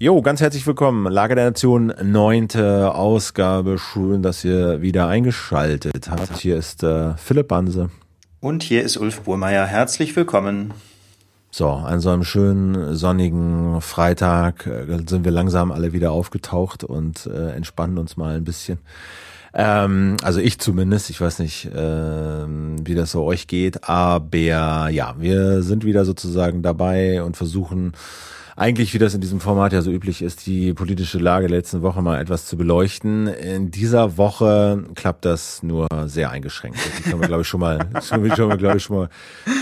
Jo, ganz herzlich willkommen. Lage der Nation, neunte Ausgabe. Schön, dass ihr wieder eingeschaltet habt. Hier ist äh, Philipp Banse. Und hier ist Ulf Burmeier. Herzlich willkommen. So, an so einem schönen sonnigen Freitag äh, sind wir langsam alle wieder aufgetaucht und äh, entspannen uns mal ein bisschen. Ähm, also ich zumindest, ich weiß nicht, ähm, wie das so euch geht, aber ja, wir sind wieder sozusagen dabei und versuchen eigentlich, wie das in diesem Format ja so üblich ist, die politische Lage letzten Woche mal etwas zu beleuchten. In dieser Woche klappt das nur sehr eingeschränkt. Das können wir, glaube ich, schon mal, schon wir, glaube ich, schon mal,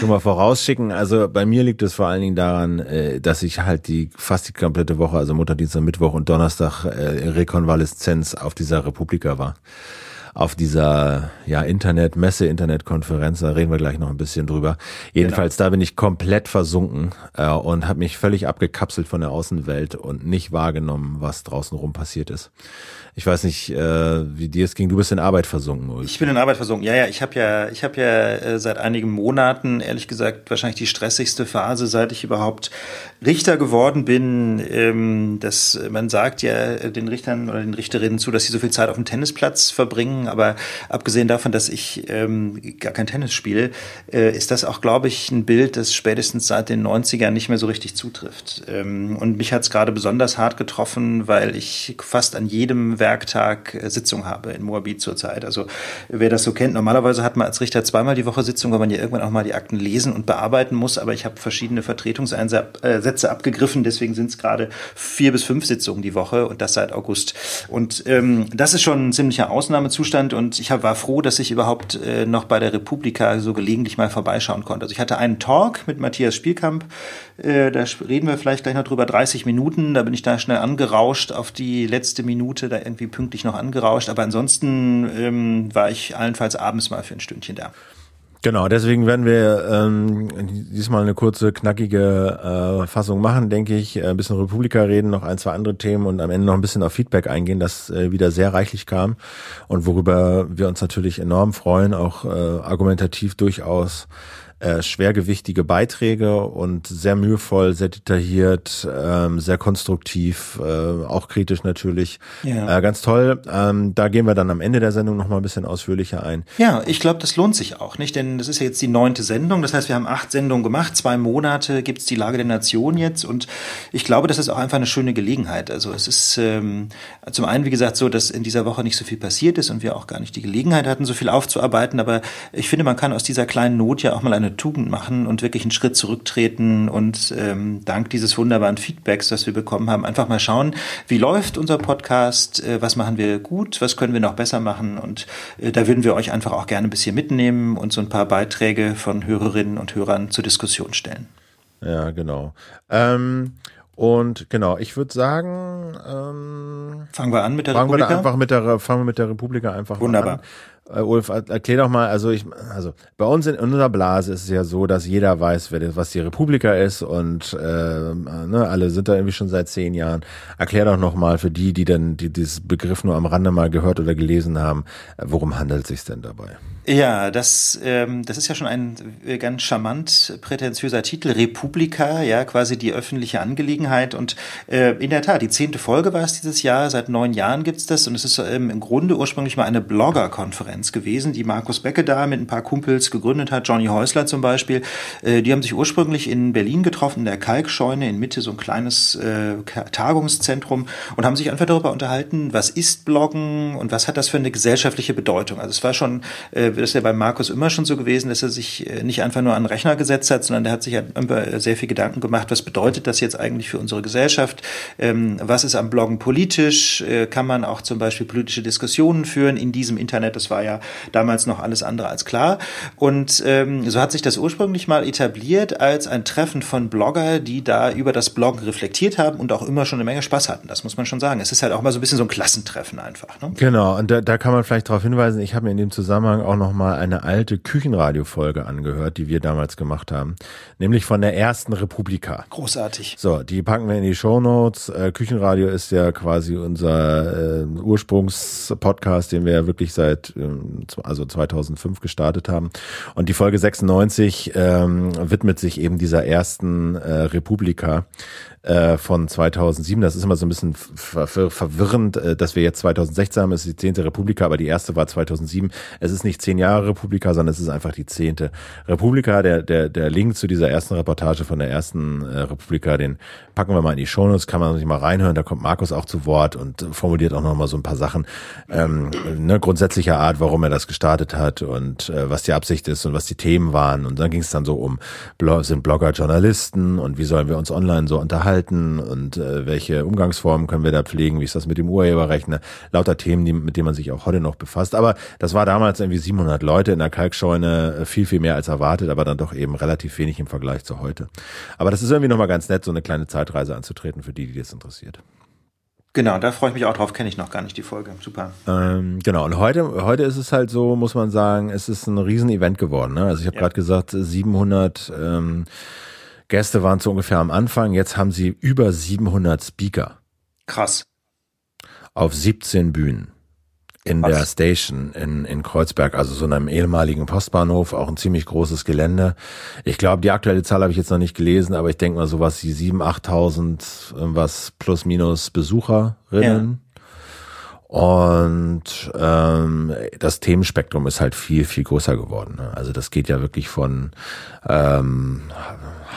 schon mal vorausschicken. Also bei mir liegt es vor allen Dingen daran, äh, dass ich halt die fast die komplette Woche, also Montag, Dienstag, Mittwoch und Donnerstag äh, Rekonvaleszenz auf dieser Republika war auf dieser ja Internet Messe Internetkonferenz, da reden wir gleich noch ein bisschen drüber. Jedenfalls genau. da bin ich komplett versunken äh, und habe mich völlig abgekapselt von der Außenwelt und nicht wahrgenommen, was draußen rum passiert ist. Ich weiß nicht, äh, wie dir es ging. Du bist in Arbeit versunken. Ulf. Ich bin in Arbeit versunken. Ja, ja. Ich habe ja, ich habe ja äh, seit einigen Monaten, ehrlich gesagt, wahrscheinlich die stressigste Phase, seit ich überhaupt Richter geworden bin. Ähm, dass man sagt ja den Richtern oder den Richterinnen zu, dass sie so viel Zeit auf dem Tennisplatz verbringen. Aber abgesehen davon, dass ich ähm, gar kein Tennis spiele, äh, ist das auch, glaube ich, ein Bild, das spätestens seit den 90ern nicht mehr so richtig zutrifft. Ähm, und mich hat es gerade besonders hart getroffen, weil ich fast an jedem Werktag äh, Sitzung habe in Moabit zurzeit. Also wer das so kennt, normalerweise hat man als Richter zweimal die Woche Sitzung, weil man ja irgendwann auch mal die Akten lesen und bearbeiten muss. Aber ich habe verschiedene Vertretungseinsätze abgegriffen, deswegen sind es gerade vier bis fünf Sitzungen die Woche und das seit August. Und ähm, das ist schon ein ziemlicher Ausnahmezustand und ich war froh, dass ich überhaupt äh, noch bei der Republika so gelegentlich mal vorbeischauen konnte. Also ich hatte einen Talk mit Matthias Spielkamp, äh, da reden wir vielleicht gleich noch drüber, 30 Minuten, da bin ich da schnell angerauscht auf die letzte Minute, da irgendwie pünktlich noch angerauscht. Aber ansonsten ähm, war ich allenfalls abends mal für ein Stündchen da. Genau, deswegen werden wir ähm, diesmal eine kurze, knackige äh, Fassung machen, denke ich. Ein bisschen Republika reden, noch ein, zwei andere Themen und am Ende noch ein bisschen auf Feedback eingehen, das äh, wieder sehr reichlich kam und worüber wir uns natürlich enorm freuen, auch äh, argumentativ durchaus äh, schwergewichtige Beiträge und sehr mühevoll, sehr detailliert, ähm, sehr konstruktiv, äh, auch kritisch natürlich. Ja. Äh, ganz toll. Ähm, da gehen wir dann am Ende der Sendung noch mal ein bisschen ausführlicher ein. Ja, ich glaube, das lohnt sich auch, nicht? Denn das ist ja jetzt die neunte Sendung. Das heißt, wir haben acht Sendungen gemacht, zwei Monate gibt's die Lage der Nation jetzt und ich glaube, das ist auch einfach eine schöne Gelegenheit. Also es ist ähm, zum einen, wie gesagt, so, dass in dieser Woche nicht so viel passiert ist und wir auch gar nicht die Gelegenheit hatten, so viel aufzuarbeiten. Aber ich finde, man kann aus dieser kleinen Not ja auch mal eine eine Tugend machen und wirklich einen Schritt zurücktreten und ähm, dank dieses wunderbaren Feedbacks, das wir bekommen haben, einfach mal schauen, wie läuft unser Podcast, äh, was machen wir gut, was können wir noch besser machen und äh, da würden wir euch einfach auch gerne ein bisschen mitnehmen und so ein paar Beiträge von Hörerinnen und Hörern zur Diskussion stellen. Ja, genau. Ähm und genau, ich würde sagen, ähm, fangen wir an mit der fangen Republika. Wir einfach mit der, fangen wir mit der Republika einfach Wunderbar. an. Äh, Ulf, erklär doch mal, also ich, also bei uns in, unserer Blase ist es ja so, dass jeder weiß, wer was die Republika ist und äh, ne, alle sind da irgendwie schon seit zehn Jahren. Erklär doch noch mal für die, die denn die dieses Begriff nur am Rande mal gehört oder gelesen haben, äh, worum handelt es sich denn dabei? Ja, das, ähm, das ist ja schon ein äh, ganz charmant prätentiöser Titel, Republika, ja, quasi die öffentliche Angelegenheit. Und äh, in der Tat, die zehnte Folge war es dieses Jahr, seit neun Jahren gibt's das und es ist ähm, im Grunde ursprünglich mal eine Blogger-Konferenz Konferenz gewesen, die Markus Becke da mit ein paar Kumpels gegründet hat, Johnny Häusler zum Beispiel. Äh, die haben sich ursprünglich in Berlin getroffen, in der Kalkscheune, in Mitte so ein kleines äh, Tagungszentrum und haben sich einfach darüber unterhalten, was ist Bloggen und was hat das für eine gesellschaftliche Bedeutung. Also es war schon, äh, das ist ja bei Markus immer schon so gewesen, dass er sich äh, nicht einfach nur an den Rechner gesetzt hat, sondern der hat sich ja sehr viel Gedanken gemacht, was bedeutet das jetzt eigentlich für unsere Gesellschaft? Ähm, was ist am Bloggen politisch? Äh, kann man auch zum Beispiel politische Diskussionen führen in diesem Internet? Das war ja damals noch alles andere als klar. Und ähm, so hat sich das ursprünglich mal etabliert als ein Treffen von Blogger, die da über das Bloggen reflektiert haben und auch immer schon eine Menge Spaß hatten. Das muss man schon sagen. Es ist halt auch mal so ein bisschen so ein Klassentreffen einfach. Ne? Genau, und da, da kann man vielleicht darauf hinweisen, ich habe mir in dem Zusammenhang auch noch mal eine alte Küchenradio-Folge angehört, die wir damals gemacht haben, nämlich von der ersten Republika. Großartig. So, die packen wir in die Show Notes. Äh, Küchenradio ist ja quasi unser äh, Ursprungspodcast, den wir ja wirklich seit ähm, also 2005 gestartet haben. Und die Folge 96 ähm, widmet sich eben dieser ersten äh, Republika äh, von 2007. Das ist immer so ein bisschen ver ver verwirrend, äh, dass wir jetzt 2016 haben, es ist die zehnte Republika, aber die erste war 2007. Es ist nicht zehn Jahre Republika, sondern es ist einfach die zehnte Republika. Der, der, der Link zu dieser ersten Reportage von der ersten äh, Republika, den packen wir mal in die Shownotes, kann man sich mal reinhören. Da kommt Markus auch zu Wort und formuliert auch noch mal so ein paar Sachen ähm, ne, grundsätzlicher Art, warum er das gestartet hat und äh, was die Absicht ist und was die Themen waren. Und dann ging es dann so um, sind Blogger Journalisten und wie sollen wir uns online so unterhalten und äh, welche Umgangsformen können wir da pflegen, wie ist das mit dem Urheberrecht, ne? lauter Themen, die, mit denen man sich auch heute noch befasst. Aber das war damals irgendwie 700 Leute in der Kalkscheune, äh, viel, viel mehr als erwartet, aber dann doch eben relativ wenig im Vergleich zu heute. Aber das ist irgendwie nochmal ganz nett, so eine kleine Zeitreise anzutreten für die, die das interessiert. Genau, da freue ich mich auch drauf, kenne ich noch gar nicht die Folge. Super. Ähm, genau, und heute, heute ist es halt so, muss man sagen, es ist ein Riesenevent geworden. Ne? Also ich habe ja. gerade gesagt, 700 ähm, Gäste waren so ungefähr am Anfang, jetzt haben sie über 700 Speaker. Krass. Auf 17 Bühnen in Was? der Station in, in Kreuzberg, also so einem ehemaligen Postbahnhof, auch ein ziemlich großes Gelände. Ich glaube, die aktuelle Zahl habe ich jetzt noch nicht gelesen, aber ich denke mal sowas wie 7.000, 8.000, was plus minus Besucherinnen. Ja. Und ähm, das Themenspektrum ist halt viel, viel größer geworden. Ne? Also das geht ja wirklich von ähm,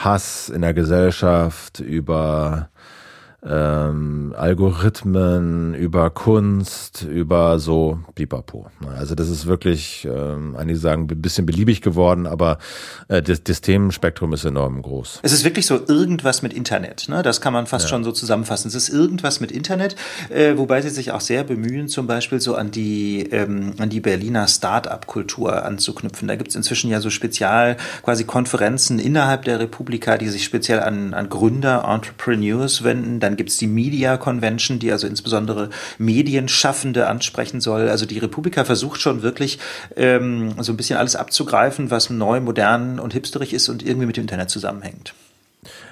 Hass in der Gesellschaft über ähm, Algorithmen, über Kunst, über so Pipapo. Also das ist wirklich, ähm, einige sagen, ein bisschen beliebig geworden, aber äh, das, das Themenspektrum ist enorm groß. Es ist wirklich so irgendwas mit Internet. Ne? Das kann man fast ja. schon so zusammenfassen. Es ist irgendwas mit Internet, äh, wobei sie sich auch sehr bemühen, zum Beispiel so an die, ähm, an die Berliner Start-up-Kultur anzuknüpfen. Da gibt es inzwischen ja so spezial quasi Konferenzen innerhalb der Republika, die sich speziell an, an Gründer, Entrepreneurs wenden. Da dann gibt es die Media Convention, die also insbesondere Medienschaffende ansprechen soll. Also die Republika versucht schon wirklich ähm, so ein bisschen alles abzugreifen, was neu, modern und hipsterig ist und irgendwie mit dem Internet zusammenhängt.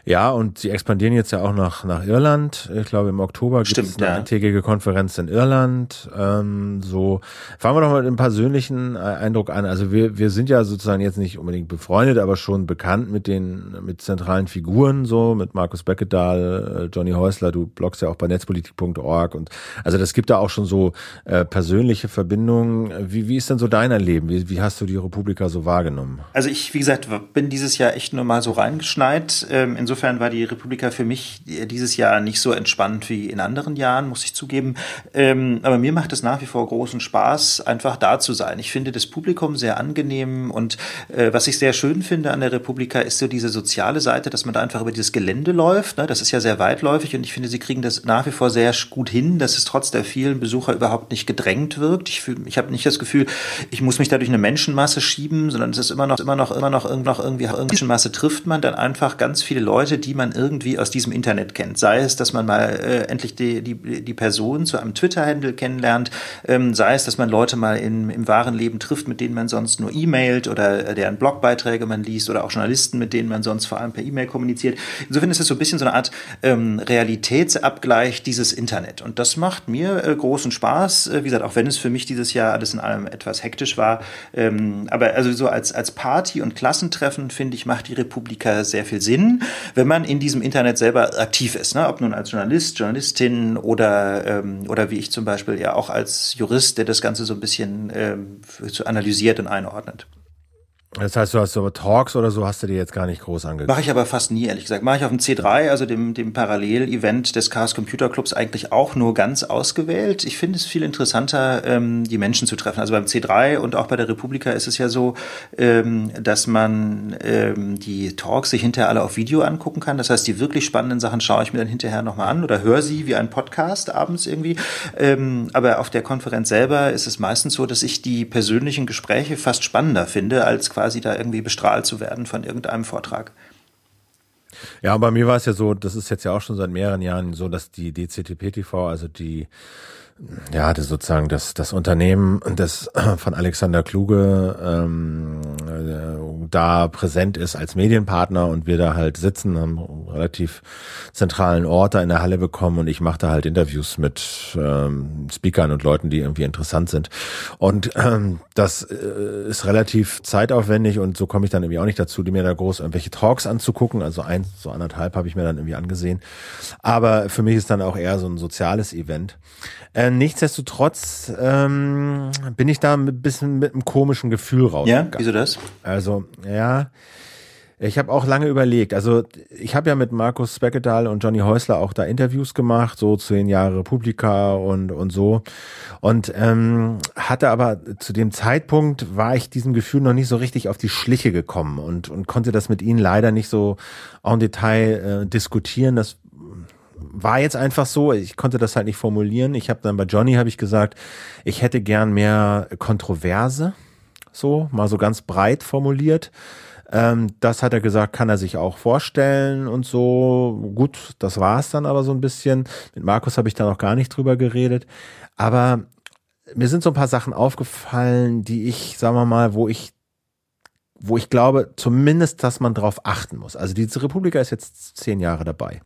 Ja, und sie expandieren jetzt ja auch nach, nach Irland. Ich glaube, im Oktober gibt es eine ja. eintägige Konferenz in Irland. Ähm, so fangen wir doch mal mit einem persönlichen äh, Eindruck an. Also wir, wir sind ja sozusagen jetzt nicht unbedingt befreundet, aber schon bekannt mit den mit zentralen Figuren, so mit Markus Beckedahl, äh, Johnny Häusler, du bloggst ja auch bei netzpolitik.org und also das gibt da auch schon so äh, persönliche Verbindungen. Wie, wie ist denn so dein Erleben? Wie, wie hast du die Republika so wahrgenommen? Also ich, wie gesagt, bin dieses Jahr echt nur mal so reingeschneit. Ähm, insofern insofern war die Republika für mich dieses Jahr nicht so entspannt wie in anderen Jahren, muss ich zugeben. Ähm, aber mir macht es nach wie vor großen Spaß, einfach da zu sein. Ich finde das Publikum sehr angenehm und äh, was ich sehr schön finde an der Republika ist so diese soziale Seite, dass man da einfach über dieses Gelände läuft. Ne? Das ist ja sehr weitläufig und ich finde, sie kriegen das nach wie vor sehr gut hin, dass es trotz der vielen Besucher überhaupt nicht gedrängt wirkt. Ich, ich habe nicht das Gefühl, ich muss mich da durch eine Menschenmasse schieben, sondern es ist immer noch, immer noch, immer noch, irgendwie, irgendwie Menschenmasse trifft man dann einfach ganz viele Leute Leute, die man irgendwie aus diesem Internet kennt. Sei es, dass man mal äh, endlich die, die, die Person zu einem Twitter-Handle kennenlernt, ähm, sei es, dass man Leute mal in, im wahren Leben trifft, mit denen man sonst nur e-mailt oder äh, deren Blogbeiträge man liest oder auch Journalisten, mit denen man sonst vor allem per E-Mail kommuniziert. Insofern ist es so ein bisschen so eine Art ähm, Realitätsabgleich dieses Internet. Und das macht mir äh, großen Spaß. Äh, wie gesagt, auch wenn es für mich dieses Jahr alles in allem etwas hektisch war. Ähm, aber also so als, als Party- und Klassentreffen, finde ich, macht die Republika sehr viel Sinn wenn man in diesem Internet selber aktiv ist, ne? ob nun als Journalist, Journalistin oder, ähm, oder wie ich zum Beispiel ja auch als Jurist, der das Ganze so ein bisschen ähm, analysiert und einordnet. Das heißt, du hast so Talks oder so hast du dir jetzt gar nicht groß angeguckt? Mache ich aber fast nie, ehrlich gesagt. Mache ich auf dem C3, also dem, dem Parallel-Event des Chaos Computer Clubs, eigentlich auch nur ganz ausgewählt. Ich finde es viel interessanter, ähm, die Menschen zu treffen. Also beim C3 und auch bei der Republika ist es ja so, ähm, dass man ähm, die Talks sich hinterher alle auf Video angucken kann. Das heißt, die wirklich spannenden Sachen schaue ich mir dann hinterher nochmal an oder höre sie wie ein Podcast abends irgendwie. Ähm, aber auf der Konferenz selber ist es meistens so, dass ich die persönlichen Gespräche fast spannender finde als quasi da irgendwie bestrahlt zu werden von irgendeinem Vortrag. Ja, bei mir war es ja so, das ist jetzt ja auch schon seit mehreren Jahren so, dass die DCTP-TV, also die ja, das sozusagen das, das Unternehmen des, von Alexander Kluge, ähm, da präsent ist als Medienpartner und wir da halt sitzen, haben relativ zentralen Ort da in der Halle bekommen und ich mache da halt Interviews mit ähm, Speakern und Leuten, die irgendwie interessant sind. Und ähm, das äh, ist relativ zeitaufwendig und so komme ich dann irgendwie auch nicht dazu, die mir da groß irgendwelche Talks anzugucken. Also eins, so anderthalb habe ich mir dann irgendwie angesehen. Aber für mich ist dann auch eher so ein soziales Event. Äh, nichtsdestotrotz ähm, bin ich da ein bisschen mit einem komischen Gefühl raus. Ja, wieso das? Also, ja. Ich habe auch lange überlegt. Also ich habe ja mit Markus Speckedahl und Johnny Häusler auch da Interviews gemacht, so zehn Jahre Publika und und so. Und ähm, hatte aber zu dem Zeitpunkt war ich diesem Gefühl noch nicht so richtig auf die Schliche gekommen und und konnte das mit ihnen leider nicht so en Detail äh, diskutieren. Das war jetzt einfach so, ich konnte das halt nicht formulieren. Ich habe dann bei Johnny habe ich gesagt, ich hätte gern mehr Kontroverse, so mal so ganz breit formuliert. Ähm, das hat er gesagt, kann er sich auch vorstellen und so. Gut, das war es dann aber so ein bisschen. Mit Markus habe ich da noch gar nicht drüber geredet. Aber mir sind so ein paar Sachen aufgefallen, die ich, sagen wir mal, wo ich wo ich glaube, zumindest, dass man drauf achten muss. Also diese Republika ist jetzt zehn Jahre dabei.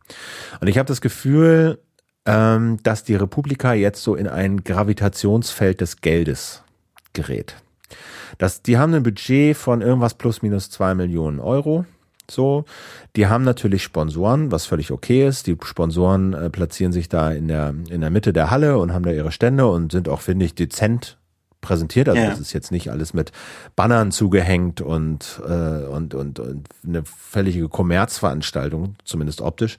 Und ich habe das Gefühl, ähm, dass die Republika jetzt so in ein Gravitationsfeld des Geldes gerät. Das, die haben ein Budget von irgendwas plus minus zwei Millionen Euro. So, die haben natürlich Sponsoren, was völlig okay ist. Die Sponsoren äh, platzieren sich da in der in der Mitte der Halle und haben da ihre Stände und sind auch finde ich dezent präsentiert. Also ja. das ist jetzt nicht alles mit Bannern zugehängt und, äh, und, und, und eine völlige Kommerzveranstaltung, zumindest optisch.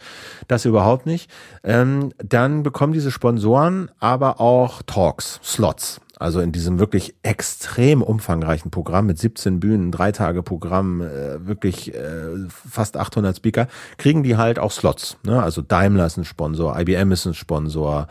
Das überhaupt nicht. Ähm, dann bekommen diese Sponsoren aber auch Talks, Slots. Also in diesem wirklich extrem umfangreichen Programm mit 17 Bühnen, drei Tage Programm, äh, wirklich äh, fast 800 Speaker, kriegen die halt auch Slots. Ne? Also Daimler ist ein Sponsor, IBM ist ein Sponsor,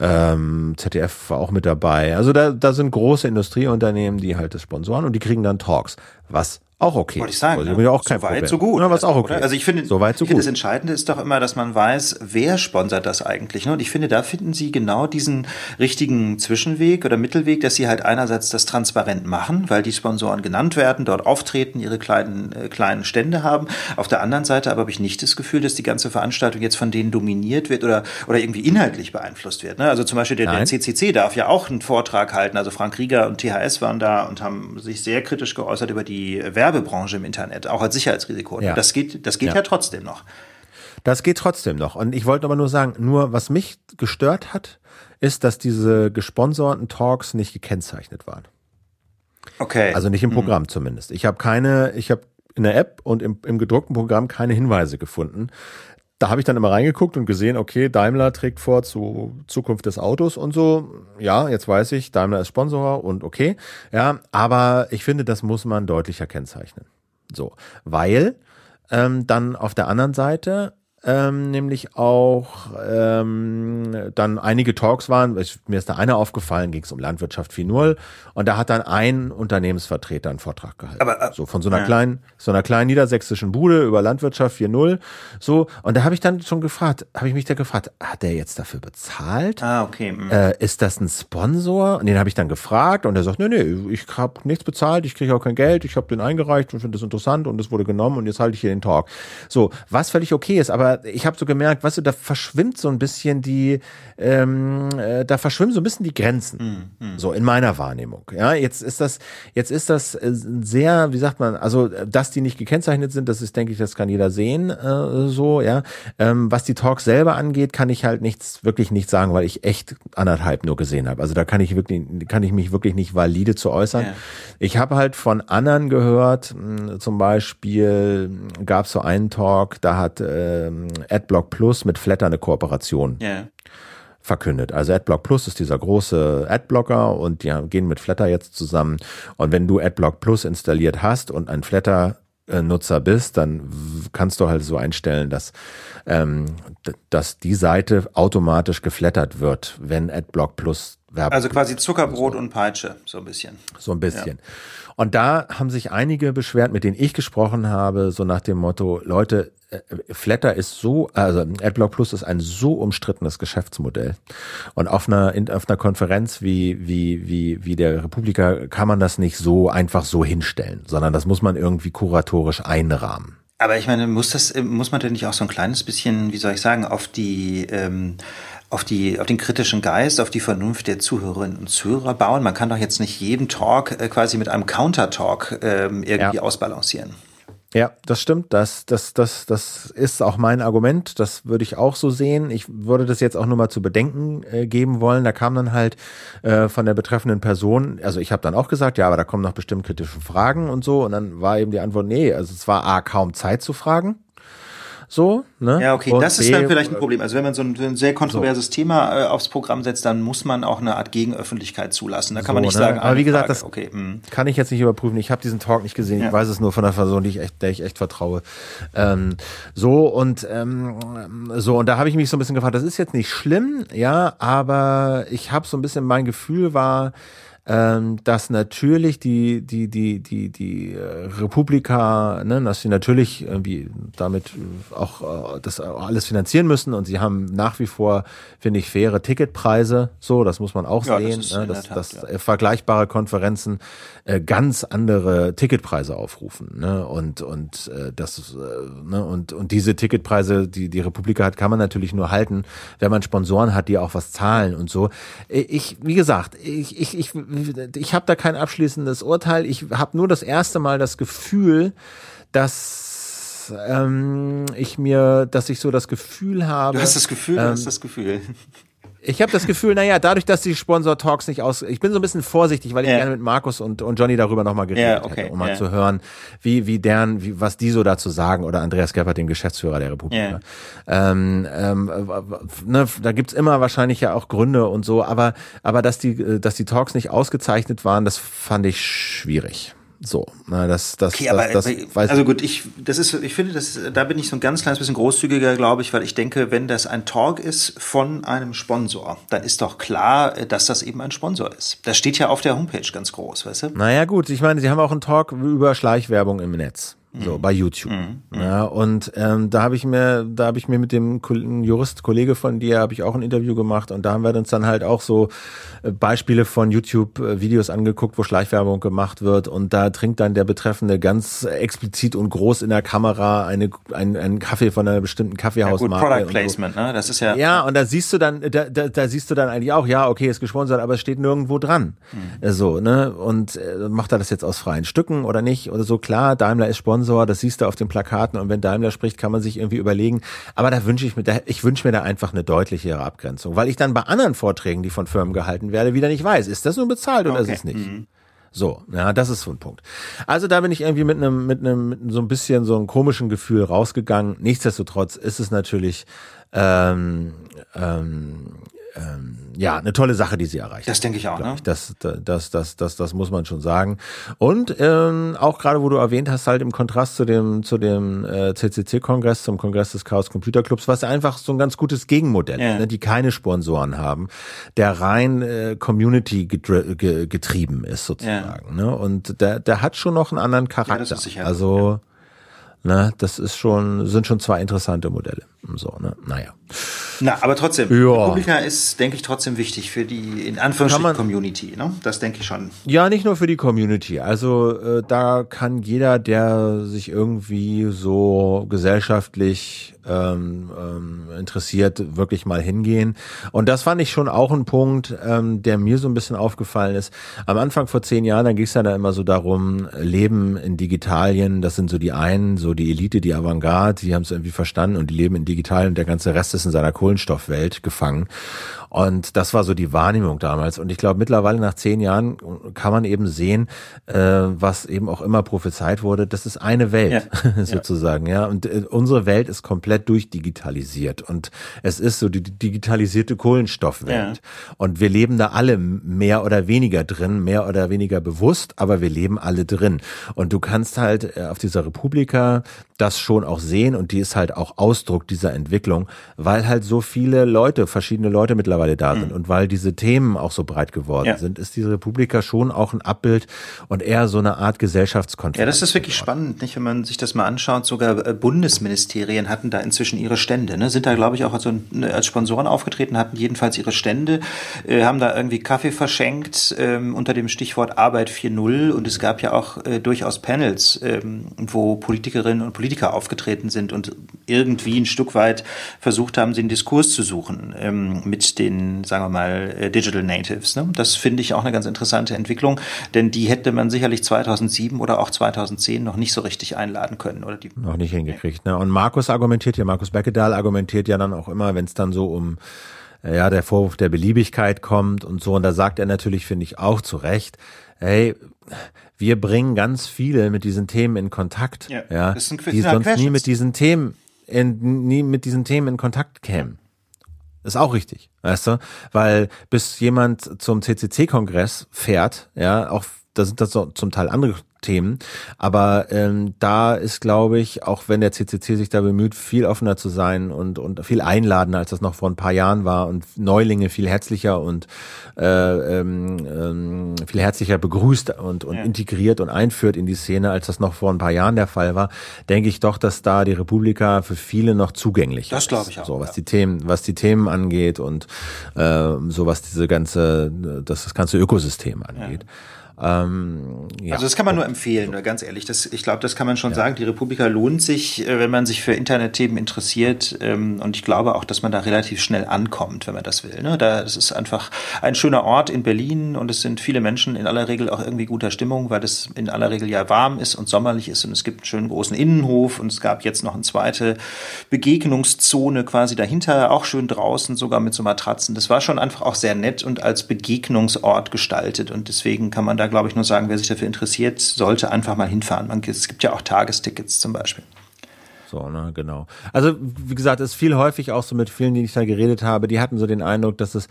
ähm, ZDF war auch mit dabei. Also da, da sind große Industrieunternehmen, die halt das sponsoren und die kriegen dann Talks, was auch okay. Wollte ich sagen. Also, ne? auch kein so weit, Problem. so gut. Ja, was auch okay. Also ich finde, so weit, so ich finde gut. das Entscheidende ist doch immer, dass man weiß, wer sponsert das eigentlich. Ne? Und ich finde, da finden Sie genau diesen richtigen Zwischenweg oder Mittelweg, dass Sie halt einerseits das transparent machen, weil die Sponsoren genannt werden, dort auftreten, ihre kleinen, äh, kleinen Stände haben. Auf der anderen Seite aber habe ich nicht das Gefühl, dass die ganze Veranstaltung jetzt von denen dominiert wird oder, oder irgendwie inhaltlich beeinflusst wird. Ne? Also zum Beispiel der, der CCC darf ja auch einen Vortrag halten. Also Frank Rieger und THS waren da und haben sich sehr kritisch geäußert über die Werbebranche im Internet. Auch als Sicherheitsrisiko. Ja. Das geht, das geht ja. ja trotzdem noch. Das geht trotzdem noch. Und ich wollte aber nur sagen, nur was mich gestört hat, ist, dass diese gesponserten Talks nicht gekennzeichnet waren. Okay. Also nicht im mhm. Programm mhm. zumindest. Ich habe keine, ich habe in der App und im, im gedruckten Programm keine Hinweise gefunden. Da habe ich dann immer reingeguckt und gesehen, okay, Daimler trägt vor zu Zukunft des Autos und so. Ja, jetzt weiß ich, Daimler ist Sponsor und okay. Ja, aber ich finde, das muss man deutlicher kennzeichnen. So, weil ähm, dann auf der anderen Seite ähm, nämlich auch ähm, dann einige Talks waren. Ich, mir ist da einer aufgefallen, ging es um Landwirtschaft 4.0 und da hat dann ein Unternehmensvertreter einen Vortrag gehalten. Aber, äh, so von so einer ja. kleinen, so einer kleinen niedersächsischen Bude über Landwirtschaft 4.0. So und da habe ich dann schon gefragt, habe ich mich da gefragt, hat der jetzt dafür bezahlt? Ah okay. Mhm. Äh, ist das ein Sponsor? Und den habe ich dann gefragt und er sagt, nee, nee, ich habe nichts bezahlt, ich kriege auch kein Geld, ich habe den eingereicht und finde das interessant und es wurde genommen und jetzt halte ich hier den Talk. So, was völlig okay ist, aber aber ich habe so gemerkt, weißt du, da verschwimmt so ein bisschen die, ähm, äh, da verschwimmen so ein bisschen die Grenzen, mm, mm. so in meiner Wahrnehmung. Ja, jetzt ist das, jetzt ist das äh, sehr, wie sagt man, also dass die nicht gekennzeichnet sind, das ist, denke ich, das kann jeder sehen, äh, so, ja. Ähm, was die Talks selber angeht, kann ich halt nichts, wirklich nicht sagen, weil ich echt anderthalb nur gesehen habe. Also da kann ich wirklich, kann ich mich wirklich nicht valide zu äußern. Ja. Ich habe halt von anderen gehört, mh, zum Beispiel gab es so einen Talk, da hat ähm, AdBlock Plus mit Flatter eine Kooperation yeah. verkündet. Also AdBlock Plus ist dieser große Adblocker und die gehen mit Flatter jetzt zusammen. Und wenn du AdBlock Plus installiert hast und ein Flatter Nutzer bist, dann kannst du halt so einstellen, dass, ähm, dass die Seite automatisch geflattert wird, wenn AdBlock Plus Werbung. Also quasi Zuckerbrot und Peitsche, so ein bisschen. So ein bisschen. Ja. Und da haben sich einige beschwert, mit denen ich gesprochen habe, so nach dem Motto, Leute, äh, Flatter ist so, also AdBlock Plus ist ein so umstrittenes Geschäftsmodell. Und auf einer, auf einer Konferenz wie, wie, wie, wie der Republika kann man das nicht so einfach so hinstellen, sondern das muss man irgendwie kuratorisch einrahmen. Aber ich meine, muss das, muss man denn nicht auch so ein kleines bisschen, wie soll ich sagen, auf die, ähm, auf die, auf den kritischen Geist, auf die Vernunft der Zuhörerinnen und Zuhörer bauen? Man kann doch jetzt nicht jeden Talk äh, quasi mit einem Counter-Talk ähm, irgendwie ja. ausbalancieren. Ja, das stimmt. Das, das, das, das ist auch mein Argument. Das würde ich auch so sehen. Ich würde das jetzt auch nur mal zu bedenken äh, geben wollen. Da kam dann halt äh, von der betreffenden Person, also ich habe dann auch gesagt, ja, aber da kommen noch bestimmt kritische Fragen und so. Und dann war eben die Antwort, nee, also es war A, kaum Zeit zu fragen. So, ne? Ja, okay, und das ist dann vielleicht ein Problem. Also wenn man so ein, ein sehr kontroverses so. Thema äh, aufs Programm setzt, dann muss man auch eine Art Gegenöffentlichkeit zulassen. Da kann so, man nicht ne? sagen, aber wie gesagt, Frage, das okay, hm. kann ich jetzt nicht überprüfen. Ich habe diesen Talk nicht gesehen. Ja. Ich weiß es nur von der Person, die ich echt, der ich echt vertraue. Ähm, so und ähm, so und da habe ich mich so ein bisschen gefragt. Das ist jetzt nicht schlimm, ja, aber ich habe so ein bisschen mein Gefühl war dass natürlich die die die die die äh, Republika, ne, dass sie natürlich irgendwie damit auch äh, das alles finanzieren müssen und sie haben nach wie vor finde ich faire Ticketpreise, so das muss man auch ja, sehen, das ne, dass, Tat, dass ja. vergleichbare Konferenzen äh, ganz andere Ticketpreise aufrufen, ne, und und äh, das äh, ne, und und diese Ticketpreise, die die Republika hat, kann man natürlich nur halten, wenn man Sponsoren hat, die auch was zahlen und so. Ich wie gesagt, ich ich ich ich habe da kein abschließendes Urteil. Ich habe nur das erste Mal das Gefühl, dass ähm, ich mir, dass ich so das Gefühl habe. Du hast das Gefühl, ähm, du hast das Gefühl. Ich habe das Gefühl, naja, dadurch, dass die Sponsor-Talks nicht aus... Ich bin so ein bisschen vorsichtig, weil ich yeah. gerne mit Markus und, und Johnny darüber nochmal geredet yeah, okay, hätte, um mal yeah. zu hören, wie, wie deren, wie, was die so dazu sagen, oder Andreas Geppert, den Geschäftsführer der Republik. Yeah. Ähm, ähm, ne, da gibt's immer wahrscheinlich ja auch Gründe und so, aber, aber dass die, dass die Talks nicht ausgezeichnet waren, das fand ich schwierig. So, na, das, das, okay, das, aber, das, weiß also gut, ich, das ist, ich finde, das, da bin ich so ein ganz kleines bisschen großzügiger, glaube ich, weil ich denke, wenn das ein Talk ist von einem Sponsor, dann ist doch klar, dass das eben ein Sponsor ist. Das steht ja auf der Homepage ganz groß, weißt du? Naja, gut, ich meine, sie haben auch einen Talk über Schleichwerbung im Netz so bei YouTube. Mhm. Ja, und ähm, da habe ich mir, da habe ich mir mit dem Jurist Kollege von dir habe ich auch ein Interview gemacht und da haben wir uns dann halt auch so äh, Beispiele von YouTube Videos angeguckt, wo Schleichwerbung gemacht wird und da trinkt dann der Betreffende ganz explizit und groß in der Kamera eine ein, einen Kaffee von einer bestimmten Kaffeehausmarke. Ja, gut, Product Placement, so. ne? Das ist ja Ja, und da siehst du dann da, da, da siehst du dann eigentlich auch, ja, okay, ist gesponsert, aber es steht nirgendwo dran. Mhm. So, ne? Und äh, macht er das jetzt aus freien Stücken oder nicht oder so klar, Daimler ist Sponsor Sponsor, das siehst du auf den Plakaten und wenn Daimler spricht, kann man sich irgendwie überlegen. Aber da wünsche ich mir, da, ich wünsche mir da einfach eine deutlichere Abgrenzung, weil ich dann bei anderen Vorträgen, die von Firmen gehalten werde, wieder nicht weiß, ist das nun bezahlt oder okay. ist es nicht? Mhm. So, ja, das ist so ein Punkt. Also da bin ich irgendwie mit einem, mit einem, mit so ein bisschen so einem komischen Gefühl rausgegangen. Nichtsdestotrotz ist es natürlich ähm, ähm, ähm, ja, eine tolle Sache, die sie erreicht. Das denke ich auch, ne? Ich. Das, das, das, das, das muss man schon sagen. Und ähm, auch gerade, wo du erwähnt hast, halt im Kontrast zu dem, zu dem äh, CCC-Kongress, zum Kongress des Chaos Computer Clubs, was einfach so ein ganz gutes Gegenmodell ja. ist, ne, die keine Sponsoren haben, der rein äh, Community getrieben ist sozusagen. Ja. Ne? Und der, der hat schon noch einen anderen Charakter. Ja, also Ne, das ist schon, sind schon zwei interessante Modelle. So, ne? Naja. Na, aber trotzdem, ja. Republika ist, denke ich, trotzdem wichtig für die, in Anführungsstrichen, Community, ne? Das denke ich schon. Ja, nicht nur für die Community. Also, äh, da kann jeder, der sich irgendwie so gesellschaftlich ähm, ähm, interessiert, wirklich mal hingehen. Und das fand ich schon auch ein Punkt, ähm, der mir so ein bisschen aufgefallen ist. Am Anfang vor zehn Jahren, da ging es ja da immer so darum, Leben in Digitalien, das sind so die einen, so die Elite, die Avantgarde, die haben es irgendwie verstanden und die leben in Digitalien und der ganze Rest ist in seiner Kohlenstoffwelt gefangen. Und das war so die Wahrnehmung damals. Und ich glaube, mittlerweile nach zehn Jahren kann man eben sehen, äh, was eben auch immer prophezeit wurde, das ist eine Welt ja. sozusagen. Ja. Und äh, unsere Welt ist komplett durchdigitalisiert. Und es ist so die digitalisierte Kohlenstoffwelt. Ja. Und wir leben da alle mehr oder weniger drin, mehr oder weniger bewusst, aber wir leben alle drin. Und du kannst halt äh, auf dieser Republika das schon auch sehen und die ist halt auch Ausdruck dieser Entwicklung, weil halt so so viele Leute, verschiedene Leute mittlerweile da sind mhm. und weil diese Themen auch so breit geworden ja. sind, ist diese Republika schon auch ein Abbild und eher so eine Art Gesellschaftskonferenz. Ja, das ist wirklich spannend, nicht? Wenn man sich das mal anschaut, sogar äh, Bundesministerien hatten da inzwischen ihre Stände, ne? sind da, glaube ich, auch als, als Sponsoren aufgetreten, hatten jedenfalls ihre Stände, äh, haben da irgendwie Kaffee verschenkt ähm, unter dem Stichwort Arbeit 4.0 und es gab ja auch äh, durchaus Panels, ähm, wo Politikerinnen und Politiker aufgetreten sind und irgendwie ein Stück weit versucht haben, den Diskurs zu suchen ähm, mit den, sagen wir mal, äh, Digital Natives. Ne? Das finde ich auch eine ganz interessante Entwicklung, denn die hätte man sicherlich 2007 oder auch 2010 noch nicht so richtig einladen können. Oder die, noch nicht hingekriegt. Ne? Und Markus argumentiert ja, Markus Beckedahl argumentiert ja dann auch immer, wenn es dann so um äh, ja, der Vorwurf der Beliebigkeit kommt und so. Und da sagt er natürlich, finde ich, auch zu Recht, hey, wir bringen ganz viele mit diesen Themen in Kontakt, ja, ja die sonst nie mit diesen Themen in, nie mit diesen Themen in Kontakt kämen. Ist auch richtig, weißt du? Weil bis jemand zum CCC-Kongress fährt, ja, auch da sind das so zum Teil andere Themen. Aber ähm, da ist, glaube ich, auch wenn der CCC sich da bemüht, viel offener zu sein und, und viel einladender, als das noch vor ein paar Jahren war und Neulinge viel herzlicher und äh, ähm, ähm, viel herzlicher begrüßt und, und ja. integriert und einführt in die Szene, als das noch vor ein paar Jahren der Fall war, denke ich doch, dass da die Republika für viele noch zugänglich das ist. Das glaube ich auch. So, was ja. die Themen, was die Themen angeht und äh, so was diese ganze, das, das ganze Ökosystem angeht. Ja. Ähm, ja. Also das kann man nur empfehlen, so. ganz ehrlich. Das, ich glaube, das kann man schon ja. sagen. Die Republika lohnt sich, äh, wenn man sich für Internetthemen interessiert. Ähm, und ich glaube auch, dass man da relativ schnell ankommt, wenn man das will. Ne? Da, das ist einfach ein schöner Ort in Berlin und es sind viele Menschen in aller Regel auch irgendwie guter Stimmung, weil es in aller Regel ja warm ist und sommerlich ist und es gibt einen schönen großen Innenhof und es gab jetzt noch eine zweite Begegnungszone quasi dahinter, auch schön draußen, sogar mit so Matratzen. Das war schon einfach auch sehr nett und als Begegnungsort gestaltet und deswegen kann man da glaube ich, nur sagen, wer sich dafür interessiert, sollte einfach mal hinfahren. Man, es gibt ja auch Tagestickets zum Beispiel. So, ne, genau. Also, wie gesagt, es ist viel häufig auch so mit vielen, die ich da geredet habe, die hatten so den Eindruck, dass es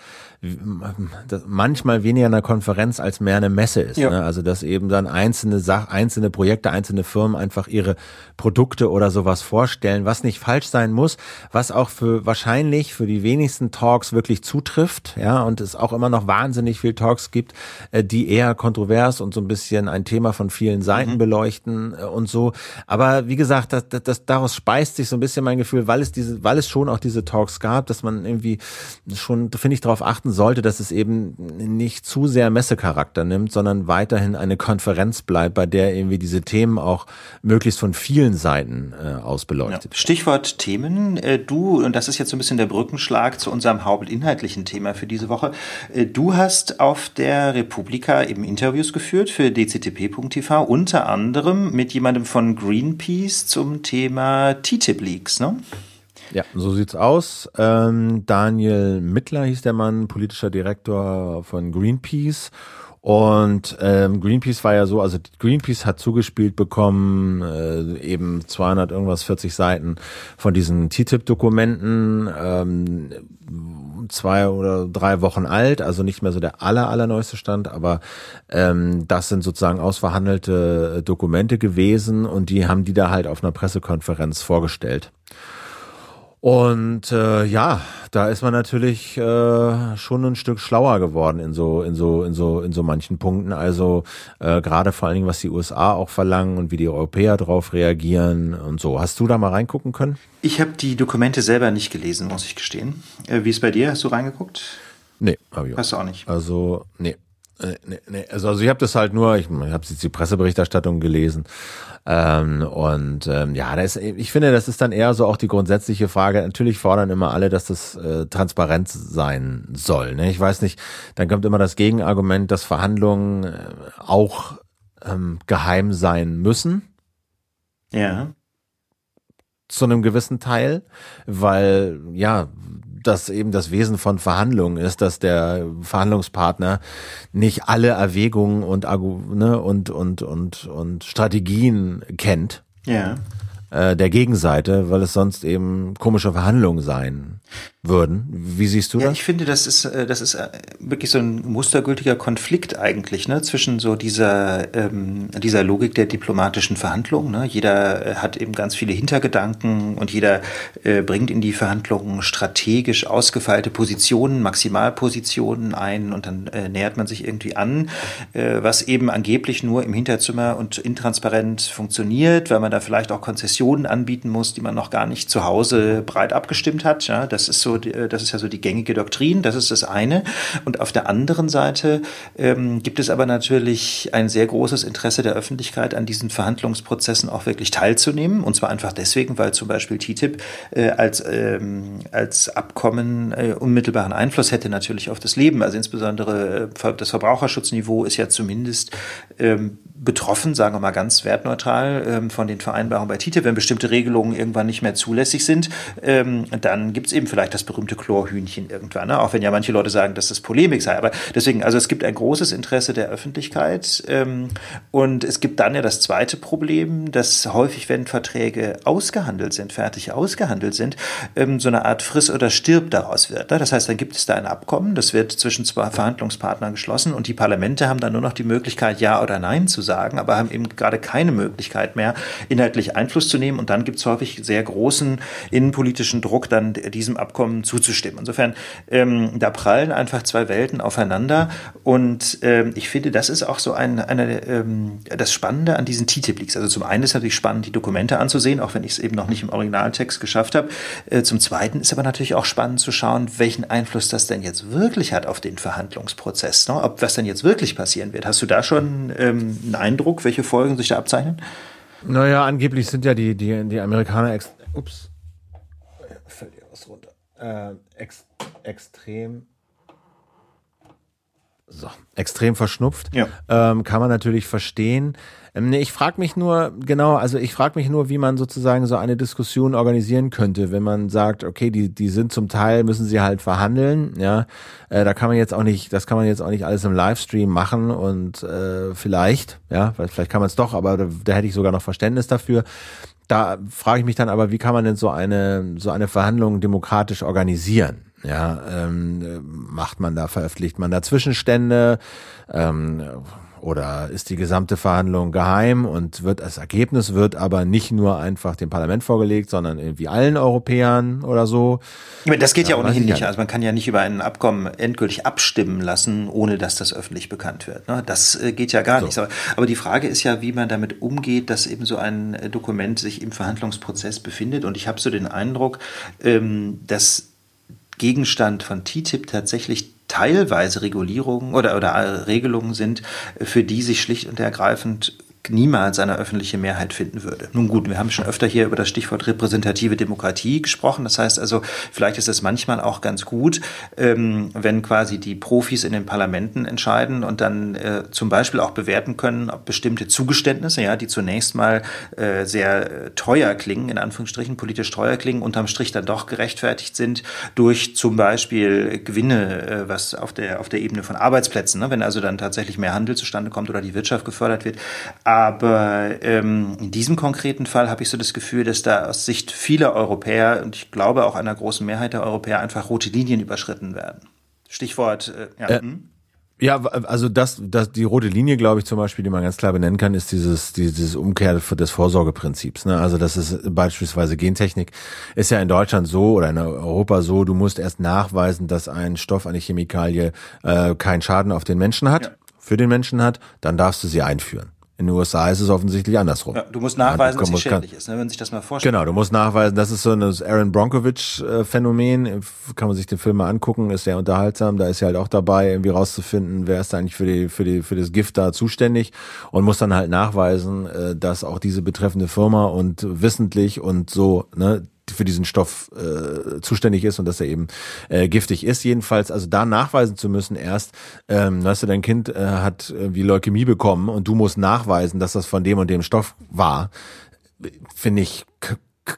dass manchmal weniger eine Konferenz als mehr eine Messe ist. Ja. Ne? Also, dass eben dann einzelne Sach einzelne Projekte, einzelne Firmen einfach ihre Produkte oder sowas vorstellen, was nicht falsch sein muss, was auch für wahrscheinlich für die wenigsten Talks wirklich zutrifft, ja, und es auch immer noch wahnsinnig viel Talks gibt, äh, die eher kontrovers und so ein bisschen ein Thema von vielen Seiten mhm. beleuchten äh, und so. Aber wie gesagt, das, das, das daraus daraus speist sich so ein bisschen mein Gefühl, weil es diese, weil es schon auch diese Talks gab, dass man irgendwie schon, finde ich, darauf achten sollte, dass es eben nicht zu sehr Messecharakter nimmt, sondern weiterhin eine Konferenz bleibt, bei der irgendwie diese Themen auch möglichst von vielen Seiten äh, aus beleuchtet. Ja. Stichwort Themen. Äh, du, und das ist jetzt so ein bisschen der Brückenschlag zu unserem hauptinhaltlichen Thema für diese Woche. Äh, du hast auf der Republika eben Interviews geführt für dctp.tv, unter anderem mit jemandem von Greenpeace zum Thema TTIP-Leaks, ne? Ja, so sieht's aus. Ähm, Daniel Mittler hieß der Mann, politischer Direktor von Greenpeace. Und ähm, Greenpeace war ja so, also Greenpeace hat zugespielt bekommen, äh, eben 200 irgendwas 40 Seiten von diesen TTIP-Dokumenten, ähm, zwei oder drei Wochen alt, also nicht mehr so der aller allerneueste Stand, aber ähm, das sind sozusagen ausverhandelte Dokumente gewesen und die haben die da halt auf einer Pressekonferenz vorgestellt. Und äh, ja, da ist man natürlich äh, schon ein Stück schlauer geworden in so in so in so in so manchen Punkten. Also äh, gerade vor allen Dingen was die USA auch verlangen und wie die Europäer darauf reagieren und so. Hast du da mal reingucken können? Ich habe die Dokumente selber nicht gelesen, muss ich gestehen. Äh, wie ist bei dir? Hast du reingeguckt? Nee, habe ich auch. Hast du auch nicht? Also nee. Nee, nee, nee. Also, also ich habe das halt nur, ich, ich habe jetzt die Presseberichterstattung gelesen ähm, und ähm, ja, das, ich finde, das ist dann eher so auch die grundsätzliche Frage. Natürlich fordern immer alle, dass das äh, transparent sein soll. Ne? Ich weiß nicht, dann kommt immer das Gegenargument, dass Verhandlungen äh, auch ähm, geheim sein müssen. Ja. Zu einem gewissen Teil, weil ja, das eben das Wesen von Verhandlungen ist, dass der Verhandlungspartner nicht alle Erwägungen und, ne, und, und, und, und Strategien kennt. Ja. Äh, der Gegenseite, weil es sonst eben komische Verhandlungen sein würden. Wie siehst du ja, das? Ich finde, das ist, äh, das ist äh, wirklich so ein mustergültiger Konflikt eigentlich, ne, zwischen so dieser, ähm, dieser Logik der diplomatischen Verhandlungen. Ne? Jeder äh, hat eben ganz viele Hintergedanken und jeder äh, bringt in die Verhandlungen strategisch ausgefeilte Positionen, Maximalpositionen ein und dann äh, nähert man sich irgendwie an, äh, was eben angeblich nur im Hinterzimmer und intransparent funktioniert, weil man da vielleicht auch Konzessionen anbieten muss, die man noch gar nicht zu Hause breit abgestimmt hat. Ja, das ist so äh, das ist ja so die gängige Doktrin, das ist das eine. Und auf der anderen Seite ähm, gibt es aber natürlich ein sehr großes Interesse der Öffentlichkeit an diesen Verhandlungsprozessen auch wirklich teilzunehmen. Und zwar einfach deswegen, weil zum Beispiel TTIP äh, als, ähm, als Abkommen äh, unmittelbaren Einfluss hätte natürlich auf das Leben. Also insbesondere äh, das Verbraucherschutzniveau ist ja zumindest ähm, betroffen, sagen wir mal ganz wertneutral, ähm, von den Vereinbarungen bei TTIP. Wenn bestimmte Regelungen irgendwann nicht mehr zulässig sind, ähm, dann gibt es eben vielleicht das berühmte Chlorhühnchen irgendwann, ne? auch wenn ja manche Leute sagen, dass das Polemik sei. Aber deswegen, also es gibt ein großes Interesse der Öffentlichkeit ähm, und es gibt dann ja das zweite Problem, dass häufig, wenn Verträge ausgehandelt sind, fertig ausgehandelt sind, so eine Art Friss oder Stirb daraus wird. Ne? Das heißt, dann gibt es da ein Abkommen, das wird zwischen zwei Verhandlungspartnern geschlossen und die Parlamente haben dann nur noch die Möglichkeit, Ja oder Nein zu sagen, aber haben eben gerade keine Möglichkeit mehr, inhaltlich Einfluss zu nehmen und dann gibt es häufig sehr großen innenpolitischen Druck, dann diesem Abkommen zuzustimmen. Insofern, ähm, da prallen einfach zwei Welten aufeinander und ähm, ich finde, das ist auch so ein, eine, ähm, das Spannende an diesen TTIP-Leaks. Also zum einen ist natürlich spannend, die Dokumente anzusehen, auch wenn ich es eben noch nicht im Originaltext geschafft habe. Äh, zum zweiten ist aber natürlich auch spannend zu schauen, welchen Einfluss das denn jetzt wirklich hat auf den Verhandlungsprozess. Ne? Ob was denn jetzt wirklich passieren wird. Hast du da schon ähm, einen Eindruck, welche Folgen sich da abzeichnen? Naja, angeblich sind ja die, die, die Amerikaner ex ups, fällt was runter. Äh, ex extrem so, extrem verschnupft. Ja. Ähm, kann man natürlich verstehen. Ähm, nee, ich frage mich nur, genau, also ich frage mich nur, wie man sozusagen so eine Diskussion organisieren könnte, wenn man sagt, okay, die, die sind zum Teil, müssen sie halt verhandeln, ja. Äh, da kann man jetzt auch nicht, das kann man jetzt auch nicht alles im Livestream machen und äh, vielleicht, ja, weil vielleicht kann man es doch, aber da, da hätte ich sogar noch Verständnis dafür. Da frage ich mich dann aber, wie kann man denn so eine, so eine Verhandlung demokratisch organisieren? Ja, ähm, macht man da, veröffentlicht man da Zwischenstände ähm, oder ist die gesamte Verhandlung geheim und wird das Ergebnis wird aber nicht nur einfach dem Parlament vorgelegt, sondern irgendwie allen Europäern oder so. Das geht ja, ja ohnehin nicht. Also man kann ja nicht über ein Abkommen endgültig abstimmen lassen, ohne dass das öffentlich bekannt wird. Ne? Das äh, geht ja gar so. nicht. Aber die Frage ist ja, wie man damit umgeht, dass eben so ein äh, Dokument sich im Verhandlungsprozess befindet. Und ich habe so den Eindruck, ähm, dass Gegenstand von TTIP tatsächlich teilweise Regulierungen oder, oder Regelungen sind, für die sich schlicht und ergreifend niemals eine öffentliche Mehrheit finden würde. Nun gut, wir haben schon öfter hier über das Stichwort repräsentative Demokratie gesprochen. Das heißt also, vielleicht ist es manchmal auch ganz gut, ähm, wenn quasi die Profis in den Parlamenten entscheiden und dann äh, zum Beispiel auch bewerten können, ob bestimmte Zugeständnisse, ja, die zunächst mal äh, sehr teuer klingen, in Anführungsstrichen politisch teuer klingen, unterm Strich dann doch gerechtfertigt sind durch zum Beispiel Gewinne, äh, was auf der auf der Ebene von Arbeitsplätzen, ne? wenn also dann tatsächlich mehr Handel zustande kommt oder die Wirtschaft gefördert wird. Aber ähm, in diesem konkreten Fall habe ich so das Gefühl, dass da aus Sicht vieler Europäer und ich glaube auch einer großen Mehrheit der Europäer einfach rote Linien überschritten werden. Stichwort, äh, ja. Äh, hm? Ja, also das, das, die rote Linie, glaube ich, zum Beispiel, die man ganz klar benennen kann, ist dieses, dieses Umkehr des Vorsorgeprinzips. Ne? Also das ist beispielsweise Gentechnik, ist ja in Deutschland so oder in Europa so, du musst erst nachweisen, dass ein Stoff, eine Chemikalie äh, keinen Schaden auf den Menschen hat, ja. für den Menschen hat, dann darfst du sie einführen. In den USA ist es offensichtlich andersrum. Ja, du musst nachweisen, dass es schädlich ist, ne, wenn sich das mal vorstellt. Genau, du musst nachweisen, das ist so ein Aaron Bronkovich-Phänomen. Kann man sich den Film mal angucken, ist sehr unterhaltsam. Da ist er halt auch dabei, irgendwie rauszufinden, wer ist eigentlich für die, für die, für das Gift da zuständig und muss dann halt nachweisen, äh, dass auch diese betreffende Firma und wissentlich und so, ne, für diesen Stoff äh, zuständig ist und dass er eben äh, giftig ist. Jedenfalls, also da nachweisen zu müssen erst, ähm, weißt du, dein Kind äh, hat wie Leukämie bekommen und du musst nachweisen, dass das von dem und dem Stoff war, finde ich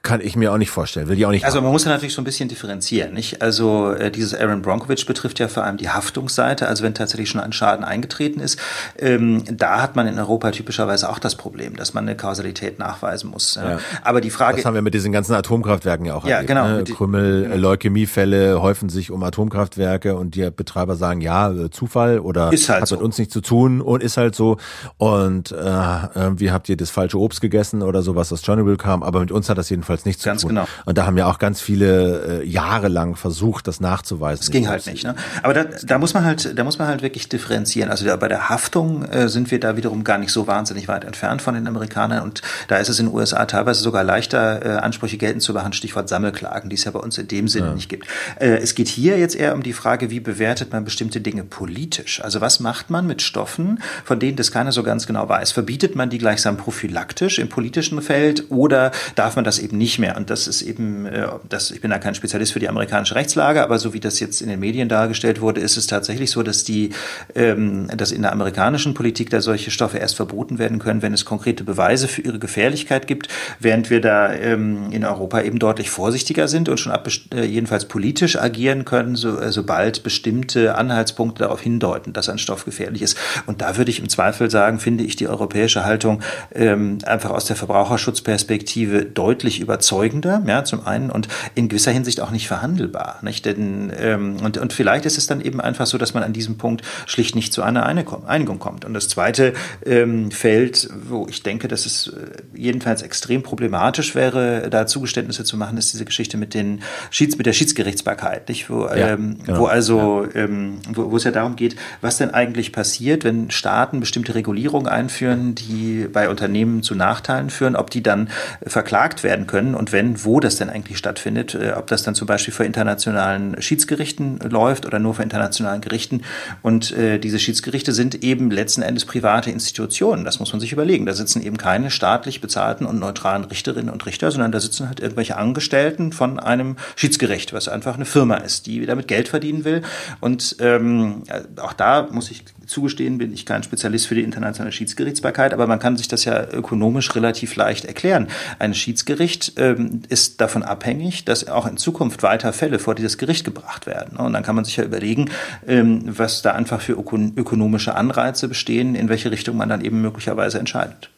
kann ich mir auch nicht vorstellen, will ich auch nicht. Also man muss ja natürlich so ein bisschen differenzieren, nicht? Also äh, dieses Aaron Bronkovich betrifft ja vor allem die Haftungsseite, also wenn tatsächlich schon ein Schaden eingetreten ist, ähm, da hat man in Europa typischerweise auch das Problem, dass man eine Kausalität nachweisen muss. Ja. Aber die Frage, das haben wir mit diesen ganzen Atomkraftwerken ja auch ja, erlebt, genau, ne? Krümmel, genau. Leukämiefälle häufen sich um Atomkraftwerke und die Betreiber sagen, ja, äh, Zufall oder ist halt hat so. mit uns nichts zu tun und ist halt so und äh, wie habt ihr das falsche Obst gegessen oder so, was aus Chernobyl kam, aber mit uns hat das jedenfalls nichts Ganz zu tun. Genau. Und da haben ja auch ganz viele äh, Jahre lang versucht, das nachzuweisen. Das ging halt nicht. Ne? Aber da, da muss man halt, da muss man halt wirklich differenzieren. Also da, bei der Haftung äh, sind wir da wiederum gar nicht so wahnsinnig weit entfernt von den Amerikanern. Und da ist es in den USA teilweise sogar leichter, äh, Ansprüche geltend zu machen. Stichwort Sammelklagen, die es ja bei uns in dem Sinne ja. nicht gibt. Äh, es geht hier jetzt eher um die Frage, wie bewertet man bestimmte Dinge politisch? Also was macht man mit Stoffen, von denen das keiner so ganz genau weiß? Verbietet man die gleichsam prophylaktisch im politischen Feld oder darf man das eben nicht mehr? Und das ist eben, äh, das, ich bin da kein Spezialist für die amerikanische Rechtslage, aber so wie das jetzt in den Medien dargestellt wurde, ist es tatsächlich so, dass die, ähm, dass in der amerikanischen Politik da solche Stoffe erst verboten werden können, wenn es konkrete Beweise für ihre Gefährlichkeit gibt, während wir da ähm, in Europa eben deutlich vorsichtiger sind und schon ab, äh, jedenfalls politisch agieren können, so, äh, sobald bestimmte Anhaltspunkte darauf hindeuten, dass ein Stoff gefährlich ist. Und da würde ich im Zweifel sagen, finde ich die europäische Haltung ähm, einfach aus der Verbraucherschutzperspektive deutlich überzeugender, ja, zum einen und in gewisser Hinsicht auch nicht verhandelbar, nicht? Denn ähm, und und vielleicht ist es dann eben einfach so, dass man an diesem Punkt schlicht nicht zu einer Einigung kommt. Und das zweite ähm, Feld, wo ich denke, dass es äh, jedenfalls extrem problematisch wäre, da Zugeständnisse zu machen, ist diese Geschichte mit den Schieds mit der Schiedsgerichtsbarkeit, nicht? Wo, ja, ähm, genau. wo also ja. ähm, wo, wo es ja darum geht, was denn eigentlich passiert, wenn Staaten bestimmte Regulierungen einführen, die bei Unternehmen zu Nachteilen führen, ob die dann verklagt werden können und wenn, wo das denn eigentlich stattfindet, äh, ob das dann zum Beispiel vor internationalen Schiedsgerichten läuft oder nur vor internationalen Gerichten. Und äh, diese Schiedsgerichte sind eben letzten Endes private Institutionen. Das muss man sich überlegen. Da sitzen eben keine staatlich bezahlten und neutralen Richterinnen und Richter, sondern da sitzen halt irgendwelche Angestellten von einem Schiedsgericht, was einfach eine Firma ist, die damit Geld verdienen will. Und ähm, auch da muss ich zugestehen, bin ich kein Spezialist für die internationale Schiedsgerichtsbarkeit, aber man kann sich das ja ökonomisch relativ leicht erklären. Ein Schiedsgericht ähm, ist davon abhängig, dass auch in Zukunft weiter Fälle vor dieses Gericht gebracht werden. Und dann kann man sich ja überlegen, ähm, was da einfach für ökonomische Anreize bestehen, in welche Richtung man dann eben möglicherweise entscheidet.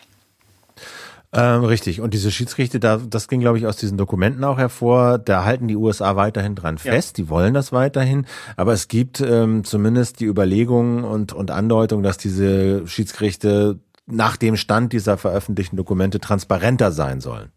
Ähm, richtig. Und diese Schiedsrichter, da, das ging, glaube ich, aus diesen Dokumenten auch hervor. Da halten die USA weiterhin dran fest. Ja. Die wollen das weiterhin. Aber es gibt ähm, zumindest die Überlegung und, und Andeutung, dass diese Schiedsgerichte nach dem Stand dieser veröffentlichten Dokumente transparenter sein sollen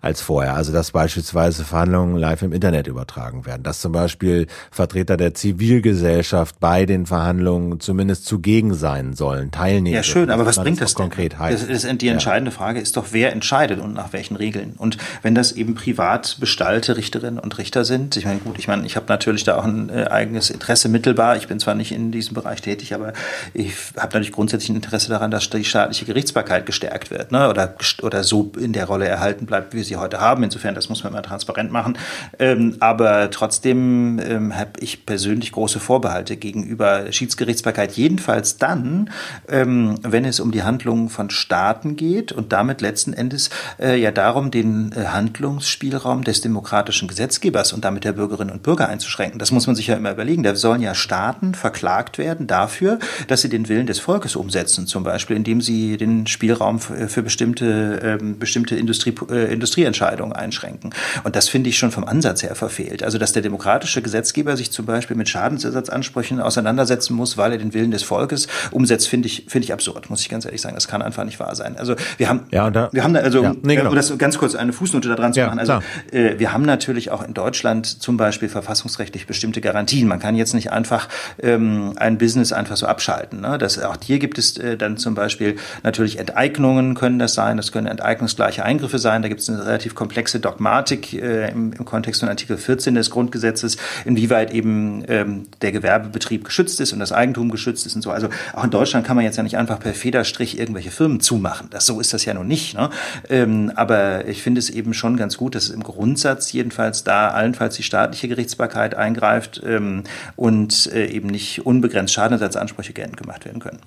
als vorher. Also dass beispielsweise Verhandlungen live im Internet übertragen werden, dass zum Beispiel Vertreter der Zivilgesellschaft bei den Verhandlungen zumindest zugegen sein sollen, teilnehmen. Ja, schön, aber was bringt das, das konkret heißt? Das ist die entscheidende ja. Frage ist doch, wer entscheidet und nach welchen Regeln. Und wenn das eben privat bestallte Richterinnen und Richter sind, ich meine, gut, ich meine, ich habe natürlich da auch ein äh, eigenes Interesse mittelbar. Ich bin zwar nicht in diesem Bereich tätig, aber ich habe natürlich grundsätzlich ein Interesse daran, dass die staatliche Gerichtsbarkeit gestärkt wird, ne? oder, oder so in der Rolle erhalten bleibt, wie sie heute haben. Insofern, das muss man immer transparent machen. Ähm, aber trotzdem ähm, habe ich persönlich große Vorbehalte gegenüber Schiedsgerichtsbarkeit. Jedenfalls dann, ähm, wenn es um die Handlungen von Staaten geht und damit letzten Endes äh, ja darum, den äh, Handlungsspielraum des demokratischen Gesetzgebers und damit der Bürgerinnen und Bürger einzuschränken. Das muss man sich ja immer überlegen. Da sollen ja Staaten verklagt werden dafür, dass sie den Willen des Volkes umsetzen, zum Beispiel, indem sie den Spielraum für, für bestimmte, ähm, bestimmte Industrie, äh, Industrie Industrieentscheidungen einschränken. Und das finde ich schon vom Ansatz her verfehlt. Also, dass der demokratische Gesetzgeber sich zum Beispiel mit Schadensersatzansprüchen auseinandersetzen muss, weil er den Willen des Volkes umsetzt, finde ich, finde ich absurd, muss ich ganz ehrlich sagen. Das kann einfach nicht wahr sein. Also, wir haben, ja, da, wir haben da, also, ja, nee, genau. um das ganz kurz eine Fußnote da dran zu ja, machen. Also, äh, wir haben natürlich auch in Deutschland zum Beispiel verfassungsrechtlich bestimmte Garantien. Man kann jetzt nicht einfach ähm, ein Business einfach so abschalten. Ne? Das, auch hier gibt es äh, dann zum Beispiel natürlich Enteignungen können das sein, das können enteignungsgleiche Eingriffe sein. Da gibt es eine relativ komplexe Dogmatik äh, im, im, Kontext von Artikel 14 des Grundgesetzes, inwieweit eben ähm, der Gewerbebetrieb geschützt ist und das Eigentum geschützt ist und so. Also auch in Deutschland kann man jetzt ja nicht einfach per Federstrich irgendwelche Firmen zumachen. Das, so ist das ja noch nicht. Ne? Ähm, aber ich finde es eben schon ganz gut, dass im Grundsatz jedenfalls da allenfalls die staatliche Gerichtsbarkeit eingreift ähm, und äh, eben nicht unbegrenzt Schadenersatzansprüche geltend gemacht werden können.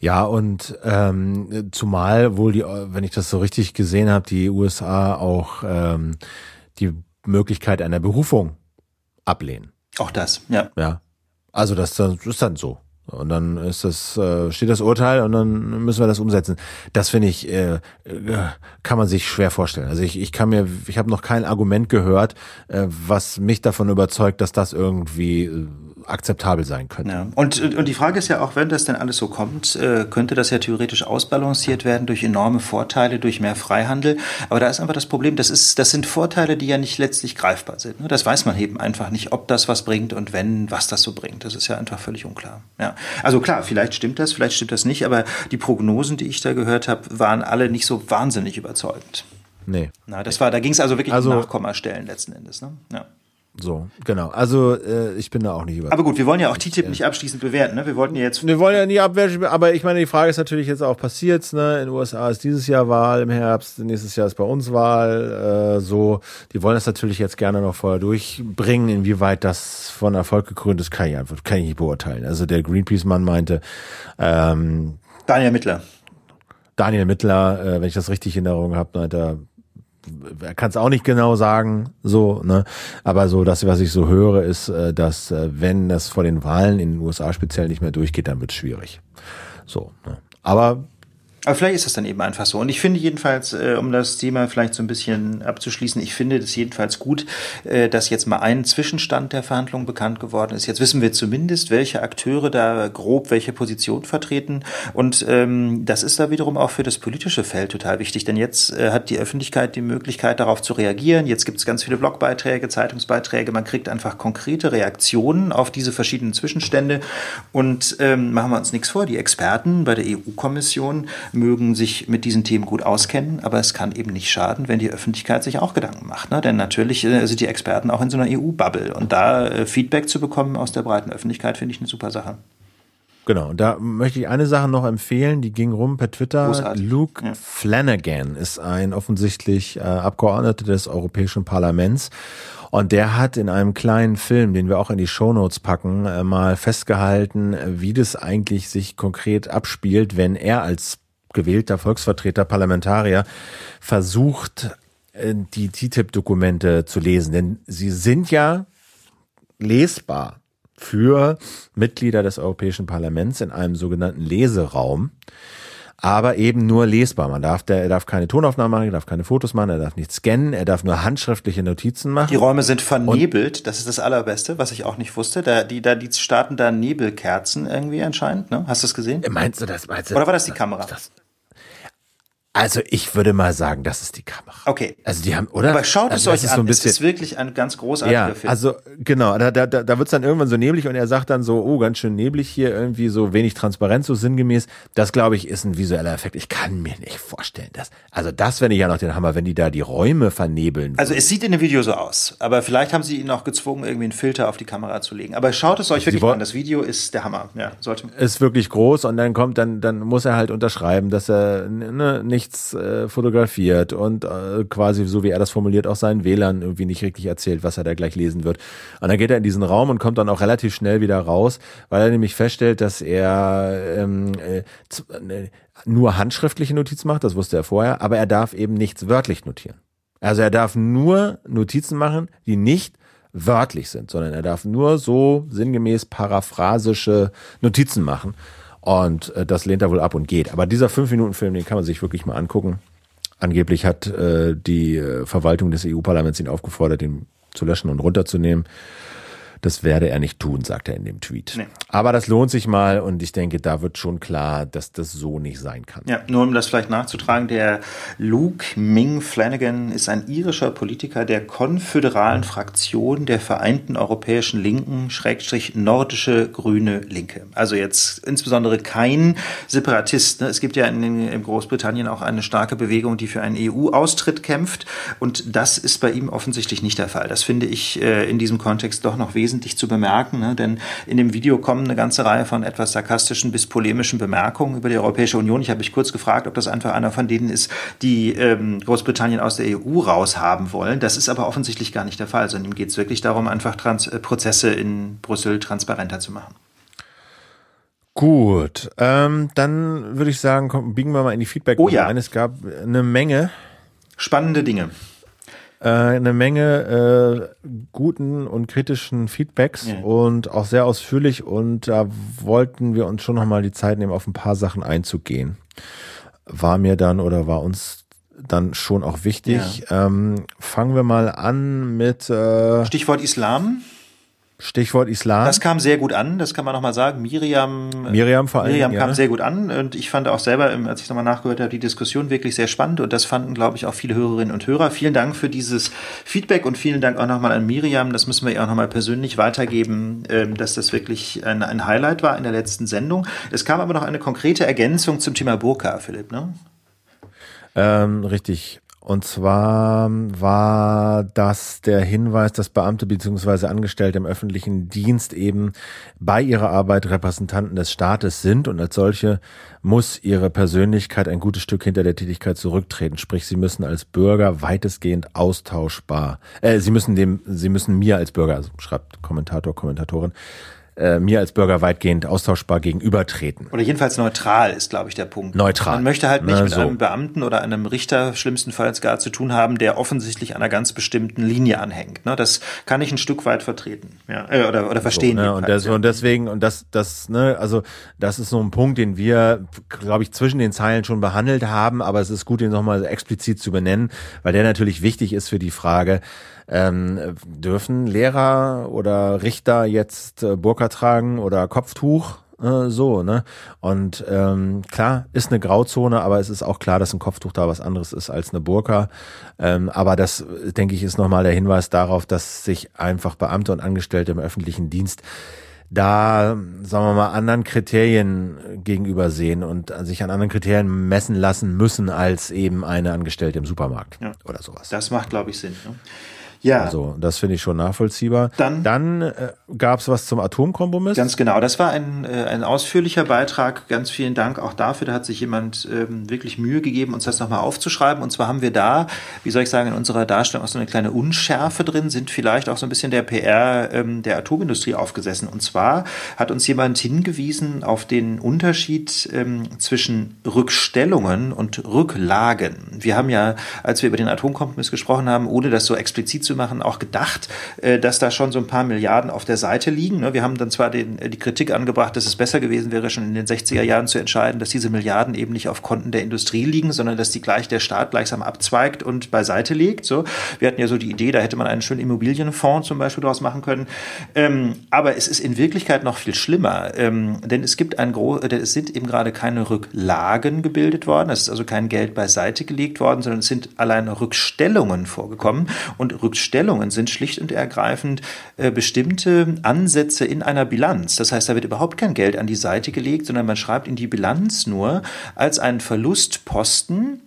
Ja, und ähm, zumal wohl die, wenn ich das so richtig gesehen habe, die USA auch ähm, die Möglichkeit einer Berufung ablehnen. Auch das, ja. Ja. Also das, das ist dann so. Und dann ist das, äh, steht das Urteil und dann müssen wir das umsetzen. Das finde ich, äh, äh, kann man sich schwer vorstellen. Also ich, ich kann mir, ich habe noch kein Argument gehört, äh, was mich davon überzeugt, dass das irgendwie äh, akzeptabel sein könnte. Ja. Und, und die Frage ist ja auch, wenn das denn alles so kommt, äh, könnte das ja theoretisch ausbalanciert werden durch enorme Vorteile, durch mehr Freihandel. Aber da ist einfach das Problem, das, ist, das sind Vorteile, die ja nicht letztlich greifbar sind. Ne? Das weiß man eben einfach nicht, ob das was bringt und wenn, was das so bringt. Das ist ja einfach völlig unklar. Ja. Also klar, vielleicht stimmt das, vielleicht stimmt das nicht, aber die Prognosen, die ich da gehört habe, waren alle nicht so wahnsinnig überzeugend. Nee. Na, das war, da ging es also wirklich also, um Nachkommastellen letzten Endes. Ne? Ja. So, genau. Also äh, ich bin da auch nicht überzeugt. Aber gut, wir wollen ja auch TTIP nicht abschließend bewerten. Ne? Wir wollten ja jetzt. Wir wollen ja nie abwerten, aber ich meine, die Frage ist natürlich jetzt auch passiert. Ne? In den USA ist dieses Jahr Wahl im Herbst, nächstes Jahr ist bei uns Wahl. Äh, so, die wollen das natürlich jetzt gerne noch vorher durchbringen. Inwieweit das von Erfolg gekrönt ist, kann ich einfach kann ich nicht beurteilen. Also der Greenpeace-Mann meinte. Ähm, Daniel Mittler. Daniel Mittler, äh, wenn ich das richtig in Erinnerung habe, meinte er kann es auch nicht genau sagen, so, ne? Aber so das, was ich so höre, ist, äh, dass äh, wenn das vor den Wahlen in den USA speziell nicht mehr durchgeht, dann wird es schwierig. So, ne? Aber aber vielleicht ist das dann eben einfach so. Und ich finde jedenfalls, äh, um das Thema vielleicht so ein bisschen abzuschließen, ich finde es jedenfalls gut, äh, dass jetzt mal ein Zwischenstand der Verhandlungen bekannt geworden ist. Jetzt wissen wir zumindest, welche Akteure da grob welche Position vertreten. Und ähm, das ist da wiederum auch für das politische Feld total wichtig, denn jetzt äh, hat die Öffentlichkeit die Möglichkeit, darauf zu reagieren. Jetzt gibt es ganz viele Blogbeiträge, Zeitungsbeiträge. Man kriegt einfach konkrete Reaktionen auf diese verschiedenen Zwischenstände. Und ähm, machen wir uns nichts vor, die Experten bei der EU-Kommission mögen sich mit diesen Themen gut auskennen, aber es kann eben nicht schaden, wenn die Öffentlichkeit sich auch Gedanken macht. Ne? Denn natürlich äh, sind die Experten auch in so einer EU-Bubble und da äh, Feedback zu bekommen aus der breiten Öffentlichkeit, finde ich eine super Sache. Genau, da möchte ich eine Sache noch empfehlen, die ging rum per Twitter. Großartig. Luke ja. Flanagan ist ein offensichtlich äh, Abgeordneter des Europäischen Parlaments und der hat in einem kleinen Film, den wir auch in die Shownotes packen, äh, mal festgehalten, wie das eigentlich sich konkret abspielt, wenn er als gewählter Volksvertreter, Parlamentarier versucht, äh, die TTIP-Dokumente zu lesen. Denn sie sind ja lesbar für Mitglieder des Europäischen Parlaments in einem sogenannten Leseraum aber eben nur lesbar. Man darf, der, er darf keine Tonaufnahmen machen, er darf keine Fotos machen, er darf nicht scannen, er darf nur handschriftliche Notizen machen. Die Räume sind vernebelt, und das ist das Allerbeste, was ich auch nicht wusste. Da, die, da, die starten da Nebelkerzen irgendwie anscheinend, ne? Hast du das gesehen? Meinst du das? Meinst du, Oder war das die Kamera? Das, also ich würde mal sagen, das ist die Kamera. Okay. Also die haben, oder? Aber schaut also es euch an. So ein bisschen, es ist wirklich ein ganz großartiger ja, Film. Also genau, da, da, da wird es dann irgendwann so neblig und er sagt dann so, oh, ganz schön neblig hier, irgendwie so wenig transparent, so sinngemäß. Das, glaube ich, ist ein visueller Effekt. Ich kann mir nicht vorstellen, dass. Also das ich ja noch den Hammer, wenn die da die Räume vernebeln. Also es sieht in dem Video so aus, aber vielleicht haben sie ihn auch gezwungen, irgendwie einen Filter auf die Kamera zu legen. Aber schaut es euch wirklich an. Das Video ist der Hammer. Ja, sollte. Ist wirklich groß und dann kommt, dann, dann muss er halt unterschreiben, dass er ne, nichts äh, fotografiert und äh, quasi, so wie er das formuliert, auch seinen Wählern irgendwie nicht richtig erzählt, was er da gleich lesen wird. Und dann geht er in diesen Raum und kommt dann auch relativ schnell wieder raus, weil er nämlich feststellt, dass er ähm, äh, äh, nur handschriftliche Notizen macht, das wusste er vorher, aber er darf eben nichts wörtlich notieren. Also er darf nur Notizen machen, die nicht wörtlich sind, sondern er darf nur so sinngemäß paraphrasische Notizen machen. Und äh, das lehnt er wohl ab und geht. Aber dieser 5-Minuten-Film, den kann man sich wirklich mal angucken. Angeblich hat äh, die äh, Verwaltung des EU-Parlaments ihn aufgefordert, ihn zu löschen und runterzunehmen. Das werde er nicht tun, sagt er in dem Tweet. Nee. Aber das lohnt sich mal und ich denke, da wird schon klar, dass das so nicht sein kann. Ja, nur um das vielleicht nachzutragen, der Luke Ming Flanagan ist ein irischer Politiker der konföderalen Fraktion der Vereinten Europäischen Linken, Schrägstrich nordische grüne Linke. Also jetzt insbesondere kein Separatist. Ne? Es gibt ja in, in Großbritannien auch eine starke Bewegung, die für einen EU-Austritt kämpft und das ist bei ihm offensichtlich nicht der Fall. Das finde ich äh, in diesem Kontext doch noch wesentlich wesentlich zu bemerken, ne? denn in dem Video kommen eine ganze Reihe von etwas sarkastischen bis polemischen Bemerkungen über die Europäische Union. Ich habe mich kurz gefragt, ob das einfach einer von denen ist, die ähm, Großbritannien aus der EU raushaben wollen. Das ist aber offensichtlich gar nicht der Fall, sondern ihm geht es wirklich darum, einfach Trans äh, Prozesse in Brüssel transparenter zu machen. Gut, ähm, dann würde ich sagen, komm, biegen wir mal in die Feedback oh, ja. ein. Es gab eine Menge. Spannende Dinge. Äh, eine Menge äh, guten und kritischen Feedbacks ja. und auch sehr ausführlich und da wollten wir uns schon nochmal die Zeit nehmen, auf ein paar Sachen einzugehen. War mir dann oder war uns dann schon auch wichtig. Ja. Ähm, fangen wir mal an mit äh, Stichwort Islam. Stichwort Islam. Das kam sehr gut an, das kann man nochmal sagen. Miriam, Miriam vor allem. Miriam kam ja. sehr gut an und ich fand auch selber, als ich nochmal nachgehört habe, die Diskussion wirklich sehr spannend und das fanden, glaube ich, auch viele Hörerinnen und Hörer. Vielen Dank für dieses Feedback und vielen Dank auch nochmal an Miriam. Das müssen wir ihr auch nochmal persönlich weitergeben, ähm, dass das wirklich ein, ein Highlight war in der letzten Sendung. Es kam aber noch eine konkrete Ergänzung zum Thema Burka, Philipp, ne? Ähm, richtig. Und zwar war das der Hinweis, dass Beamte bzw. Angestellte im öffentlichen Dienst eben bei ihrer Arbeit Repräsentanten des Staates sind und als solche muss ihre Persönlichkeit ein gutes Stück hinter der Tätigkeit zurücktreten. Sprich, sie müssen als Bürger weitestgehend austauschbar, äh, sie müssen dem, sie müssen mir als Bürger, also schreibt Kommentator, Kommentatorin, äh, mir als Bürger weitgehend austauschbar gegenübertreten. Oder jedenfalls neutral ist, glaube ich, der Punkt. Neutral. Man möchte halt nicht Na, mit so. einem Beamten oder einem Richter schlimmstenfalls gar zu tun haben, der offensichtlich einer ganz bestimmten Linie anhängt. Ne? Das kann ich ein Stück weit vertreten, ja, äh, oder, oder verstehen. So, ne? und, das, und deswegen, und das, das, ne, also das ist so ein Punkt, den wir, glaube ich, zwischen den Zeilen schon behandelt haben, aber es ist gut, ihn nochmal explizit zu benennen, weil der natürlich wichtig ist für die Frage, ähm, dürfen Lehrer oder Richter jetzt äh, Burka tragen oder Kopftuch? Äh, so, ne? Und ähm, klar, ist eine Grauzone, aber es ist auch klar, dass ein Kopftuch da was anderes ist als eine Burka. Ähm, aber das, denke ich, ist nochmal der Hinweis darauf, dass sich einfach Beamte und Angestellte im öffentlichen Dienst da, sagen wir mal, anderen Kriterien gegenüber sehen und sich an anderen Kriterien messen lassen müssen als eben eine Angestellte im Supermarkt ja. oder sowas. Das macht, glaube ich, Sinn. Ne? Ja. Also das finde ich schon nachvollziehbar. Dann, Dann äh, gab es was zum Atomkompromiss. Ganz genau. Das war ein, äh, ein ausführlicher Beitrag. Ganz vielen Dank auch dafür. Da hat sich jemand ähm, wirklich Mühe gegeben, uns das nochmal aufzuschreiben. Und zwar haben wir da, wie soll ich sagen, in unserer Darstellung auch so eine kleine Unschärfe drin, sind vielleicht auch so ein bisschen der PR ähm, der Atomindustrie aufgesessen. Und zwar hat uns jemand hingewiesen auf den Unterschied ähm, zwischen Rückstellungen und Rücklagen. Wir haben ja, als wir über den Atomkompromiss gesprochen haben, ohne das so explizit zu machen, auch gedacht, äh, dass da schon so ein paar Milliarden auf der Seite liegen. Ne? Wir haben dann zwar den, äh, die Kritik angebracht, dass es besser gewesen wäre, schon in den 60er Jahren zu entscheiden, dass diese Milliarden eben nicht auf Konten der Industrie liegen, sondern dass die gleich der Staat gleichsam abzweigt und beiseite legt. So, wir hatten ja so die Idee, da hätte man einen schönen Immobilienfonds zum Beispiel daraus machen können. Ähm, aber es ist in Wirklichkeit noch viel schlimmer, ähm, denn es gibt ein groß, äh, es sind eben gerade keine Rücklagen gebildet worden. Es ist also kein Geld beiseite gelegt worden, sondern es sind allein Rückstellungen vorgekommen und Rückstellungen Stellungen sind schlicht und ergreifend äh, bestimmte Ansätze in einer Bilanz. Das heißt, da wird überhaupt kein Geld an die Seite gelegt, sondern man schreibt in die Bilanz nur als einen Verlustposten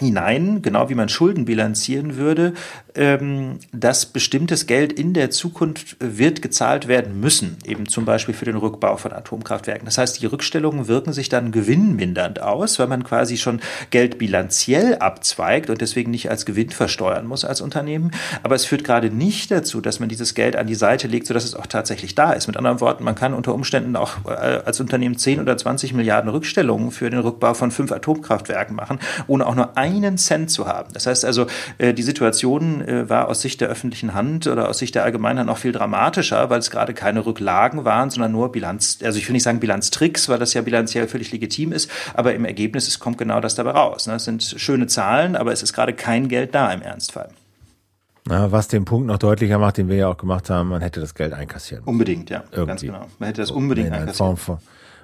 hinein, genau wie man Schulden bilanzieren würde, ähm, dass bestimmtes Geld in der Zukunft wird gezahlt werden müssen, eben zum Beispiel für den Rückbau von Atomkraftwerken. Das heißt, die Rückstellungen wirken sich dann gewinnmindernd aus, weil man quasi schon Geld bilanziell abzweigt und deswegen nicht als Gewinn versteuern muss als Unternehmen. Aber es führt gerade nicht dazu, dass man dieses Geld an die Seite legt, sodass es auch tatsächlich da ist. Mit anderen Worten, man kann unter Umständen auch äh, als Unternehmen 10 oder 20 Milliarden Rückstellungen für den Rückbau von fünf Atomkraftwerken machen, ohne auch nur einen Cent zu haben. Das heißt also, äh, die Situation äh, war aus Sicht der öffentlichen Hand oder aus Sicht der Allgemeinheit noch viel dramatischer, weil es gerade keine Rücklagen waren, sondern nur Bilanz, also ich will nicht sagen Bilanztricks, weil das ja bilanziell völlig legitim ist, aber im Ergebnis es kommt genau das dabei raus. Ne? Es sind schöne Zahlen, aber es ist gerade kein Geld da im Ernstfall. Na, was den Punkt noch deutlicher macht, den wir ja auch gemacht haben, man hätte das Geld einkassieren müssen. Unbedingt, ja, Irgendwie. ganz genau. Man hätte das unbedingt in einkassieren. Form von,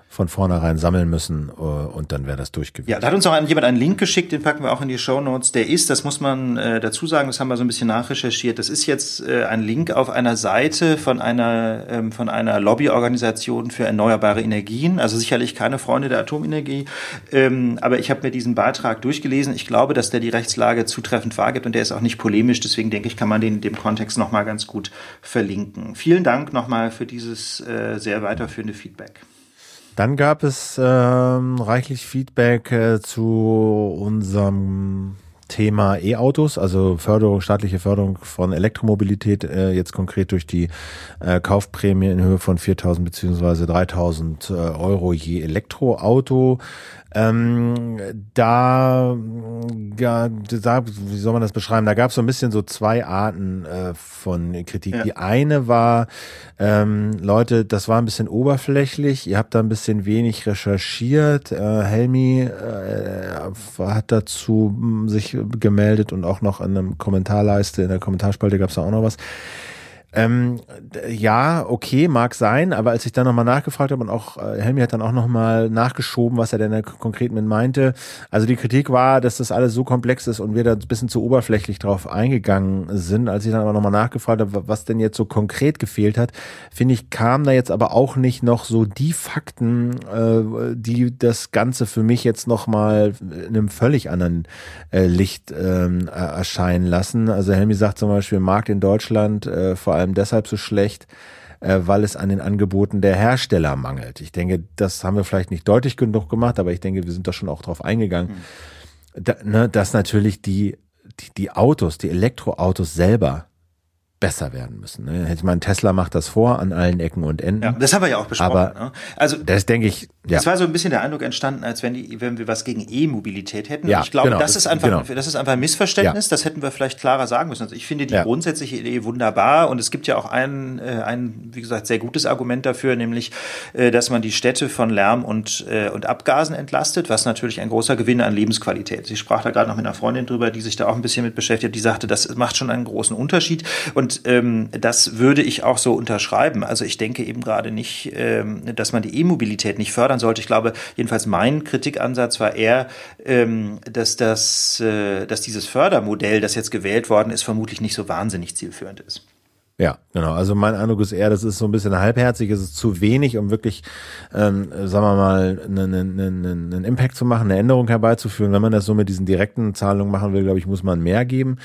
von vornherein sammeln müssen äh, und dann wäre das durchgewesen. Ja, da hat uns auch jemand einen Link geschickt, den packen wir auch in die Show Notes. Der ist, das muss man äh, dazu sagen, das haben wir so ein bisschen nachrecherchiert. Das ist jetzt äh, ein Link auf einer Seite von einer ähm, von einer Lobbyorganisation für erneuerbare Energien. Also sicherlich keine Freunde der Atomenergie, ähm, aber ich habe mir diesen Beitrag durchgelesen. Ich glaube, dass der die Rechtslage zutreffend wahrgibt und der ist auch nicht polemisch. Deswegen denke ich, kann man den in dem Kontext noch mal ganz gut verlinken. Vielen Dank nochmal für dieses äh, sehr weiterführende Feedback. Dann gab es ähm, reichlich Feedback äh, zu unserem Thema E-Autos, also Förderung, staatliche Förderung von Elektromobilität, äh, jetzt konkret durch die äh, Kaufprämie in Höhe von 4.000 beziehungsweise 3.000 äh, Euro je Elektroauto. Ähm, da, ja, da, wie soll man das beschreiben? Da gab es so ein bisschen so zwei Arten äh, von Kritik. Ja. Die eine war, ähm, Leute, das war ein bisschen oberflächlich. Ihr habt da ein bisschen wenig recherchiert. Äh, Helmi äh, hat dazu hm, sich gemeldet und auch noch in einem Kommentarleiste in der Kommentarspalte gab es da auch noch was. Ähm, ja, okay, mag sein, aber als ich dann nochmal nachgefragt habe und auch äh, Helmi hat dann auch nochmal nachgeschoben, was er denn konkret mit meinte. Also die Kritik war, dass das alles so komplex ist und wir da ein bisschen zu oberflächlich drauf eingegangen sind. Als ich dann aber nochmal nachgefragt habe, was denn jetzt so konkret gefehlt hat, finde ich, kam da jetzt aber auch nicht noch so die Fakten, äh, die das Ganze für mich jetzt nochmal in einem völlig anderen äh, Licht ähm, erscheinen lassen. Also Helmi sagt zum Beispiel, Markt in Deutschland äh, vor allem allem deshalb so schlecht, äh, weil es an den Angeboten der Hersteller mangelt. Ich denke, das haben wir vielleicht nicht deutlich genug gemacht, aber ich denke, wir sind da schon auch drauf eingegangen, mhm. da, ne, dass natürlich die, die, die Autos, die Elektroautos selber besser werden müssen. Ne? Ich meine, Tesla macht das vor an allen Ecken und Enden. Ja, das haben wir ja auch besprochen. Aber ne? also das denke ich. Ja. Es war so ein bisschen der Eindruck entstanden, als wenn die, wenn wir was gegen E-Mobilität hätten. Ja, ich glaube, genau, das ist einfach, genau. das ist einfach ein Missverständnis. Ja. Das hätten wir vielleicht klarer sagen müssen. Also ich finde die ja. grundsätzliche Idee wunderbar und es gibt ja auch ein, äh, ein, wie gesagt, sehr gutes Argument dafür, nämlich, äh, dass man die Städte von Lärm und äh, und Abgasen entlastet, was natürlich ein großer Gewinn an Lebensqualität. ist. Ich sprach da gerade noch mit einer Freundin drüber, die sich da auch ein bisschen mit beschäftigt. Die sagte, das macht schon einen großen Unterschied und und ähm, das würde ich auch so unterschreiben. Also ich denke eben gerade nicht, ähm, dass man die E-Mobilität nicht fördern sollte. Ich glaube, jedenfalls mein Kritikansatz war eher, ähm, dass, das, äh, dass dieses Fördermodell, das jetzt gewählt worden ist, vermutlich nicht so wahnsinnig zielführend ist. Ja, genau. Also mein Eindruck ist eher, das ist so ein bisschen halbherzig, es ist zu wenig, um wirklich, ähm, sagen wir mal, einen, einen, einen Impact zu machen, eine Änderung herbeizuführen. Wenn man das so mit diesen direkten Zahlungen machen will, glaube ich, muss man mehr geben.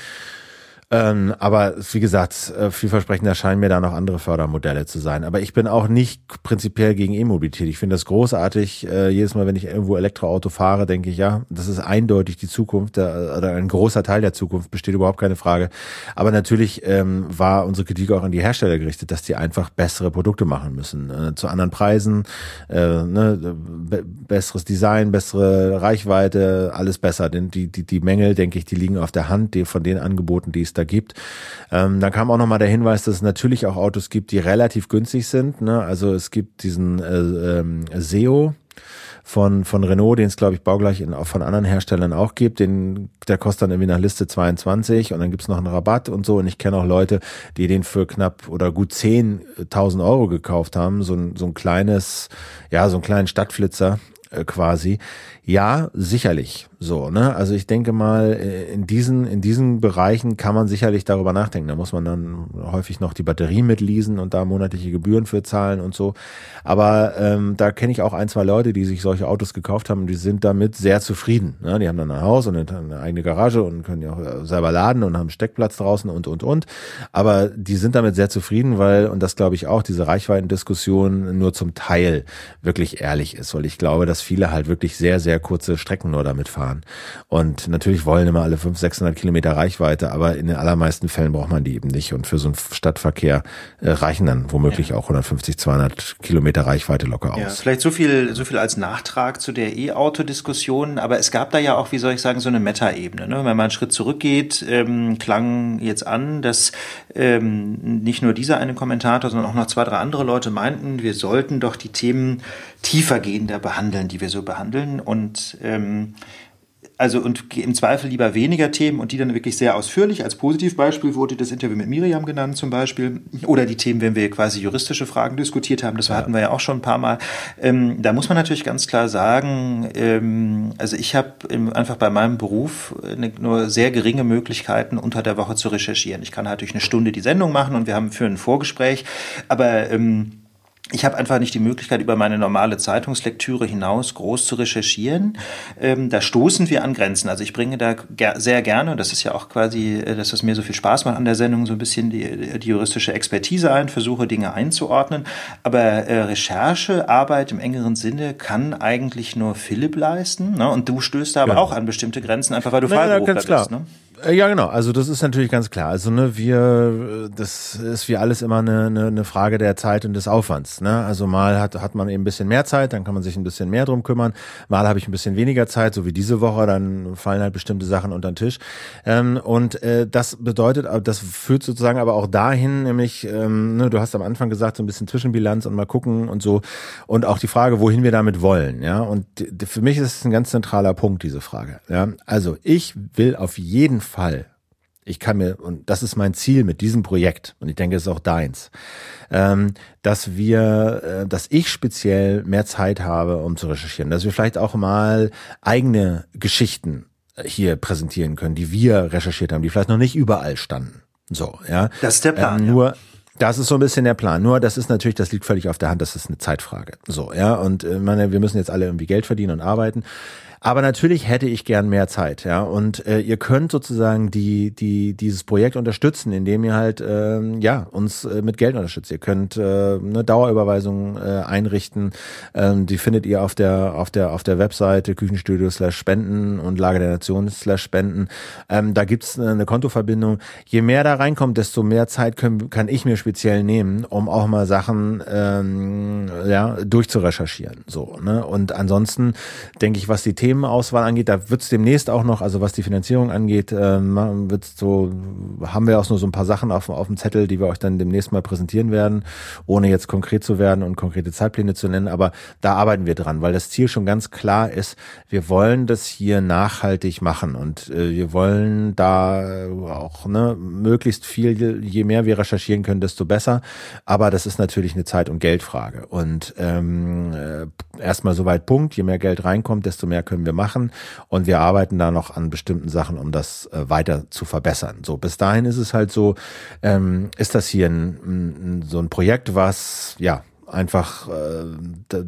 Ähm, aber wie gesagt, äh, vielversprechender scheinen mir da noch andere Fördermodelle zu sein. Aber ich bin auch nicht prinzipiell gegen E-Mobilität. Ich finde das großartig. Äh, jedes Mal, wenn ich irgendwo Elektroauto fahre, denke ich, ja, das ist eindeutig die Zukunft der, oder ein großer Teil der Zukunft, besteht überhaupt keine Frage. Aber natürlich ähm, war unsere Kritik auch an die Hersteller gerichtet, dass die einfach bessere Produkte machen müssen. Äh, zu anderen Preisen, äh, ne, be besseres Design, bessere Reichweite, alles besser. Denn die, die, die Mängel, denke ich, die liegen auf der Hand die, von den Angeboten, die es da da gibt. Ähm, dann kam auch nochmal der Hinweis, dass es natürlich auch Autos gibt, die relativ günstig sind. Ne? Also es gibt diesen äh, ähm, SEO, von, von Renault, den es, glaube ich, baugleich in, auch von anderen Herstellern auch gibt. Den, der kostet dann irgendwie nach Liste 22 und dann gibt's noch einen Rabatt und so. Und ich kenne auch Leute, die den für knapp oder gut 10.000 Euro gekauft haben. So ein, so ein kleines, ja, so einen kleinen Stadtflitzer äh, quasi. Ja, sicherlich. So, ne? Also ich denke mal, äh, in diesen, in diesen Bereichen kann man sicherlich darüber nachdenken. Da muss man dann häufig noch die Batterie mitleasen und da monatliche Gebühren für zahlen und so. Aber ähm, da kenne ich auch ein, zwei Leute, die sich solche Autos gekauft haben, die sind damit sehr zufrieden. Ne? Die haben dann ein Haus und eine eigene Garage und können ja auch äh, selber laden und haben Steckplatz draußen und und und. Aber die sind damit sehr zufrieden, weil, und das glaube ich auch, diese Reichweitendiskussion nur zum Teil wirklich ehrlich ist, weil ich glaube, dass viele halt wirklich sehr, sehr kurze Strecken nur damit fahren fahren. Und natürlich wollen immer alle 500, 600 Kilometer Reichweite, aber in den allermeisten Fällen braucht man die eben nicht. Und für so einen Stadtverkehr äh, reichen dann womöglich ja. auch 150, 200 Kilometer Reichweite locker aus. Ja, vielleicht so viel, so viel als Nachtrag zu der E-Auto-Diskussion. Aber es gab da ja auch, wie soll ich sagen, so eine Meta-Ebene. Ne? Wenn man einen Schritt zurückgeht, ähm, klang jetzt an, dass ähm, nicht nur dieser eine Kommentator, sondern auch noch zwei, drei andere Leute meinten, wir sollten doch die Themen tiefergehender behandeln, die wir so behandeln. Und ähm, also und im Zweifel lieber weniger Themen und die dann wirklich sehr ausführlich. Als Positivbeispiel wurde das Interview mit Miriam genannt zum Beispiel. Oder die Themen, wenn wir quasi juristische Fragen diskutiert haben, das ja. hatten wir ja auch schon ein paar Mal. Ähm, da muss man natürlich ganz klar sagen, ähm, also ich habe einfach bei meinem Beruf eine, nur sehr geringe Möglichkeiten, unter der Woche zu recherchieren. Ich kann halt durch eine Stunde die Sendung machen und wir haben für ein Vorgespräch, aber ähm, ich habe einfach nicht die Möglichkeit, über meine normale Zeitungslektüre hinaus groß zu recherchieren. Ähm, da stoßen wir an Grenzen. Also ich bringe da ger sehr gerne, und das ist ja auch quasi, äh, dass es mir so viel Spaß macht an der Sendung, so ein bisschen die, die juristische Expertise ein, versuche Dinge einzuordnen. Aber äh, Recherchearbeit im engeren Sinne kann eigentlich nur Philipp leisten. Ne? Und du stößt da aber ja. auch an bestimmte Grenzen, einfach weil du naja, Freiberufler bist. Ne? Äh, ja, genau. Also das ist natürlich ganz klar. Also ne, wir, das ist wie alles immer eine, eine, eine Frage der Zeit und des Aufwands. Ne? Also mal hat hat man eben ein bisschen mehr Zeit, dann kann man sich ein bisschen mehr drum kümmern. Mal habe ich ein bisschen weniger Zeit, so wie diese Woche, dann fallen halt bestimmte Sachen unter den Tisch. Ähm, und äh, das bedeutet, das führt sozusagen aber auch dahin, nämlich, ähm, ne, du hast am Anfang gesagt, so ein bisschen Zwischenbilanz und mal gucken und so. Und auch die Frage, wohin wir damit wollen. Ja, und für mich ist es ein ganz zentraler Punkt, diese Frage. Ja, also ich will auf jeden Fall Fall, ich kann mir, und das ist mein Ziel mit diesem Projekt, und ich denke, es ist auch deins, ähm, dass wir, äh, dass ich speziell mehr Zeit habe, um zu recherchieren, dass wir vielleicht auch mal eigene Geschichten hier präsentieren können, die wir recherchiert haben, die vielleicht noch nicht überall standen. So, ja. Das ist der Plan. Ähm, nur, ja. Das ist so ein bisschen der Plan. Nur, das ist natürlich, das liegt völlig auf der Hand, das ist eine Zeitfrage. So, ja. Und äh, meine, wir müssen jetzt alle irgendwie Geld verdienen und arbeiten. Aber natürlich hätte ich gern mehr Zeit, ja. Und äh, ihr könnt sozusagen die, die, dieses Projekt unterstützen, indem ihr halt ähm, ja uns äh, mit Geld unterstützt. Ihr könnt äh, eine Dauerüberweisung äh, einrichten. Ähm, die findet ihr auf der auf der auf der Webseite Küchenstudio slash Spenden und Lage der Nation slash Spenden. Ähm, da gibt's eine Kontoverbindung. Je mehr da reinkommt, desto mehr Zeit können, kann ich mir speziell nehmen, um auch mal Sachen ähm, ja durchzurecherchieren. So ne. Und ansonsten denke ich, was die Themen Themenauswahl angeht, da wird es demnächst auch noch, also was die Finanzierung angeht, ähm, wird so, haben wir auch nur so ein paar Sachen auf, auf dem Zettel, die wir euch dann demnächst mal präsentieren werden, ohne jetzt konkret zu werden und konkrete Zeitpläne zu nennen. Aber da arbeiten wir dran, weil das Ziel schon ganz klar ist, wir wollen das hier nachhaltig machen und äh, wir wollen da auch ne, möglichst viel, je mehr wir recherchieren können, desto besser. Aber das ist natürlich eine Zeit- und Geldfrage. Und ähm, äh, erstmal soweit Punkt, je mehr Geld reinkommt, desto mehr können können wir machen und wir arbeiten da noch an bestimmten Sachen, um das äh, weiter zu verbessern. So, bis dahin ist es halt so, ähm, ist das hier ein, ein, so ein Projekt, was ja einfach, äh, da,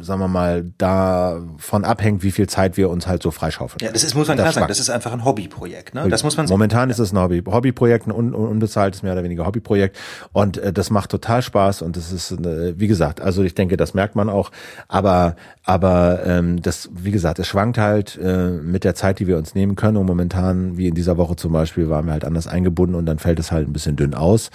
sagen wir mal, davon abhängt, wie viel Zeit wir uns halt so freischaufeln. Ja, das ist, muss man klar sagen, das ist einfach ein Hobbyprojekt. Ne? Das muss man Momentan sagen. ist es ein Hobby, Hobbyprojekt, ein un, unbezahltes mehr oder weniger Hobbyprojekt und äh, das macht total Spaß und das ist, äh, wie gesagt, also ich denke, das merkt man auch, aber aber ähm, das, wie gesagt, es schwankt halt äh, mit der Zeit, die wir uns nehmen können und momentan, wie in dieser Woche zum Beispiel, waren wir halt anders eingebunden und dann fällt es halt ein bisschen dünn aus.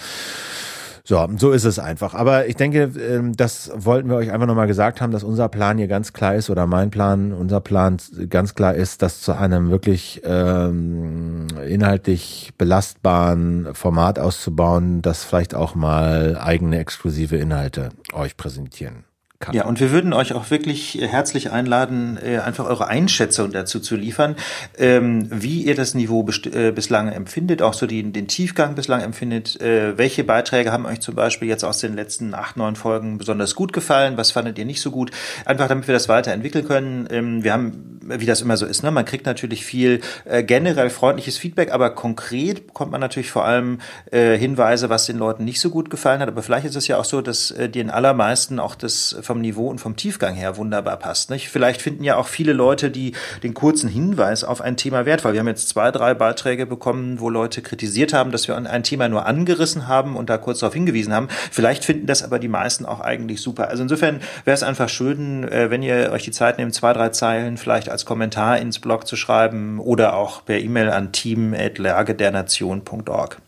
So, so ist es einfach. Aber ich denke, ähm, das wollten wir euch einfach nochmal gesagt haben, dass unser Plan hier ganz klar ist oder mein Plan, unser Plan ganz klar ist, das zu einem wirklich ähm, inhaltlich belastbaren Format auszubauen, das vielleicht auch mal eigene exklusive Inhalte euch präsentieren kann. Ja, und wir würden euch auch wirklich äh, herzlich einladen, äh, einfach eure Einschätzung dazu zu liefern, ähm, wie ihr das Niveau äh, bislang empfindet, auch so den, den Tiefgang bislang empfindet. Welche Beiträge haben euch zum Beispiel jetzt aus den letzten acht, neun Folgen besonders gut gefallen? Was fandet ihr nicht so gut? Einfach damit wir das weiterentwickeln können. Ähm, wir haben, wie das immer so ist, ne? man kriegt natürlich viel generell freundliches Feedback, aber konkret bekommt man natürlich vor allem Hinweise, was den Leuten nicht so gut gefallen hat. Aber vielleicht ist es ja auch so, dass den allermeisten auch das vom Niveau und vom Tiefgang her wunderbar passt. Nicht? Vielleicht finden ja auch viele Leute, die den kurzen Hinweis auf ein Thema wertvoll. Wir haben jetzt zwei, drei Beiträge bekommen, wo Leute kritisiert haben, dass wir ein Thema nur angerissen haben und da kurz darauf hingewiesen haben. Vielleicht finden das aber die meisten auch eigentlich super. Also insofern wäre es einfach schön, äh, wenn ihr euch die Zeit nehmt, zwei, drei Zeilen vielleicht als Kommentar ins Blog zu schreiben oder auch per E-Mail an team.lagedernation.org.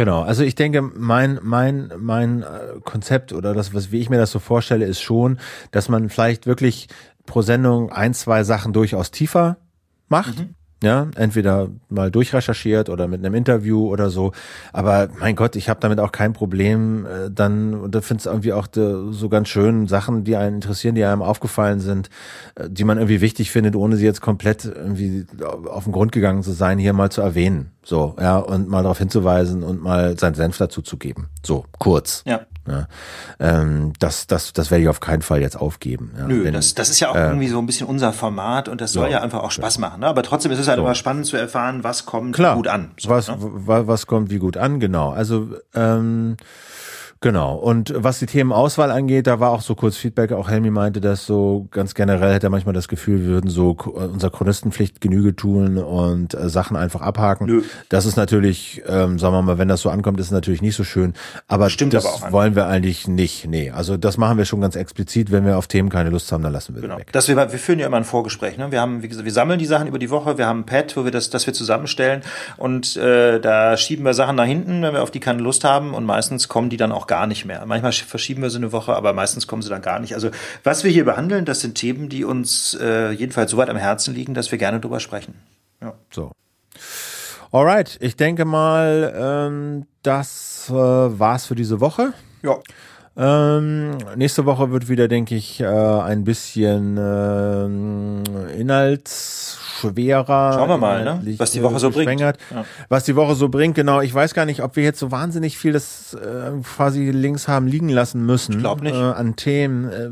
Genau, also ich denke, mein, mein, mein äh, Konzept oder das, was wie ich mir das so vorstelle, ist schon, dass man vielleicht wirklich pro Sendung ein, zwei Sachen durchaus tiefer macht. Mhm. Ja, entweder mal durchrecherchiert oder mit einem Interview oder so. Aber mein Gott, ich habe damit auch kein Problem. Äh, dann und da finde es irgendwie auch de, so ganz schön Sachen, die einen interessieren, die einem aufgefallen sind, äh, die man irgendwie wichtig findet, ohne sie jetzt komplett irgendwie auf den Grund gegangen zu sein, hier mal zu erwähnen. So, ja, und mal darauf hinzuweisen und mal seinen Senf dazu zu geben. So, kurz. Ja. Ja, ähm, das, das, das werde ich auf keinen Fall jetzt aufgeben. Ja. Nö, Wenn, das, das ist ja auch äh, irgendwie so ein bisschen unser Format und das soll ja, ja einfach auch Spaß machen. Ne? Aber trotzdem ist es halt so. immer spannend zu erfahren, was kommt Klar, gut an. So, was, ne? was kommt wie gut an, genau. Also ähm, Genau. Und was die Themenauswahl angeht, da war auch so kurz Feedback. Auch Helmi meinte, dass so ganz generell hätte er manchmal das Gefühl, wir würden so unserer Chronistenpflicht Genüge tun und äh, Sachen einfach abhaken. Nö. Das ist natürlich, ähm, sagen wir mal, wenn das so ankommt, ist es natürlich nicht so schön. Aber Stimmt das aber wollen wir eigentlich nicht. Nee, also das machen wir schon ganz explizit. Wenn wir auf Themen keine Lust haben, dann lassen wir genau. weg. Dass wir, wir führen ja immer ein Vorgespräch. Ne? Wir haben, wie gesagt, wir sammeln die Sachen über die Woche. Wir haben ein Pad, wo wir das, das wir zusammenstellen und äh, da schieben wir Sachen nach hinten, wenn wir auf die keine Lust haben und meistens kommen die dann auch gar nicht mehr. Manchmal verschieben wir sie eine Woche, aber meistens kommen sie dann gar nicht. Also was wir hier behandeln, das sind Themen, die uns äh, jedenfalls so weit am Herzen liegen, dass wir gerne drüber sprechen. Ja. So. Alright, ich denke mal, ähm, das äh, war's für diese Woche. Ja. Ähm, nächste Woche wird wieder, denke ich, äh, ein bisschen äh, inhaltsschwerer. Schauen wir mal, ne? was die Woche so bringt. Ja. Was die Woche so bringt, genau. Ich weiß gar nicht, ob wir jetzt so wahnsinnig viel das äh, quasi links haben liegen lassen müssen. Ich glaube nicht. Äh, an Themen. Äh,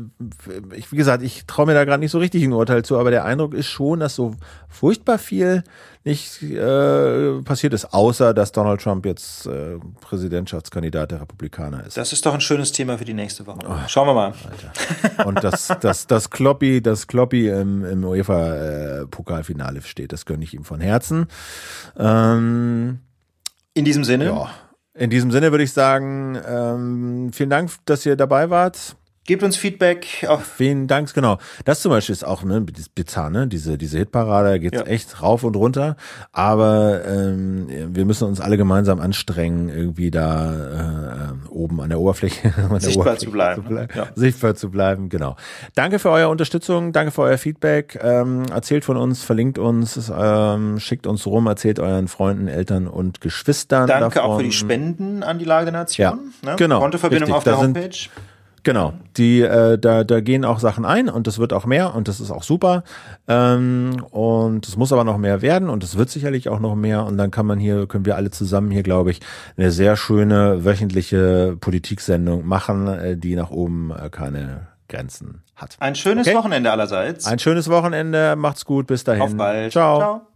ich, wie gesagt, ich traue mir da gerade nicht so richtig ein Urteil zu, aber der Eindruck ist schon, dass so furchtbar viel nicht äh, passiert ist, außer dass Donald Trump jetzt äh, Präsidentschaftskandidat der Republikaner ist. Das ist doch ein schönes Thema für die nächste Woche. Oh, Schauen wir mal. Alter. Und das, das, das Kloppy, das Kloppy im, im UEFA-Pokalfinale steht, das gönne ich ihm von Herzen. Ähm, In diesem Sinne? Ja. In diesem Sinne würde ich sagen, ähm, vielen Dank, dass ihr dabei wart. Gebt uns Feedback. Auf Vielen Dank, genau. Das zum Beispiel ist auch ne, bizarr, ne? Diese, diese Hitparade, da geht's ja. echt rauf und runter. Aber ähm, wir müssen uns alle gemeinsam anstrengen, irgendwie da äh, oben an der Oberfläche, an sichtbar Oberfläche zu bleiben. Zu bleiben ja. Sichtbar zu bleiben, genau. Danke für eure Unterstützung, danke für euer Feedback. Ähm, erzählt von uns, verlinkt uns, ähm, schickt uns rum, erzählt euren Freunden, Eltern und Geschwistern. Danke davon. auch für die Spenden an die Lage der Nation. Ja, ne? genau. Kontoverbindung auf der Homepage. Sind, Genau, die äh, da da gehen auch Sachen ein und das wird auch mehr und das ist auch super ähm, und es muss aber noch mehr werden und es wird sicherlich auch noch mehr und dann kann man hier können wir alle zusammen hier glaube ich eine sehr schöne wöchentliche Politiksendung machen, äh, die nach oben äh, keine Grenzen hat. Ein schönes okay? Wochenende allerseits. Ein schönes Wochenende, macht's gut, bis dahin. Auf bald. Ciao. Ciao.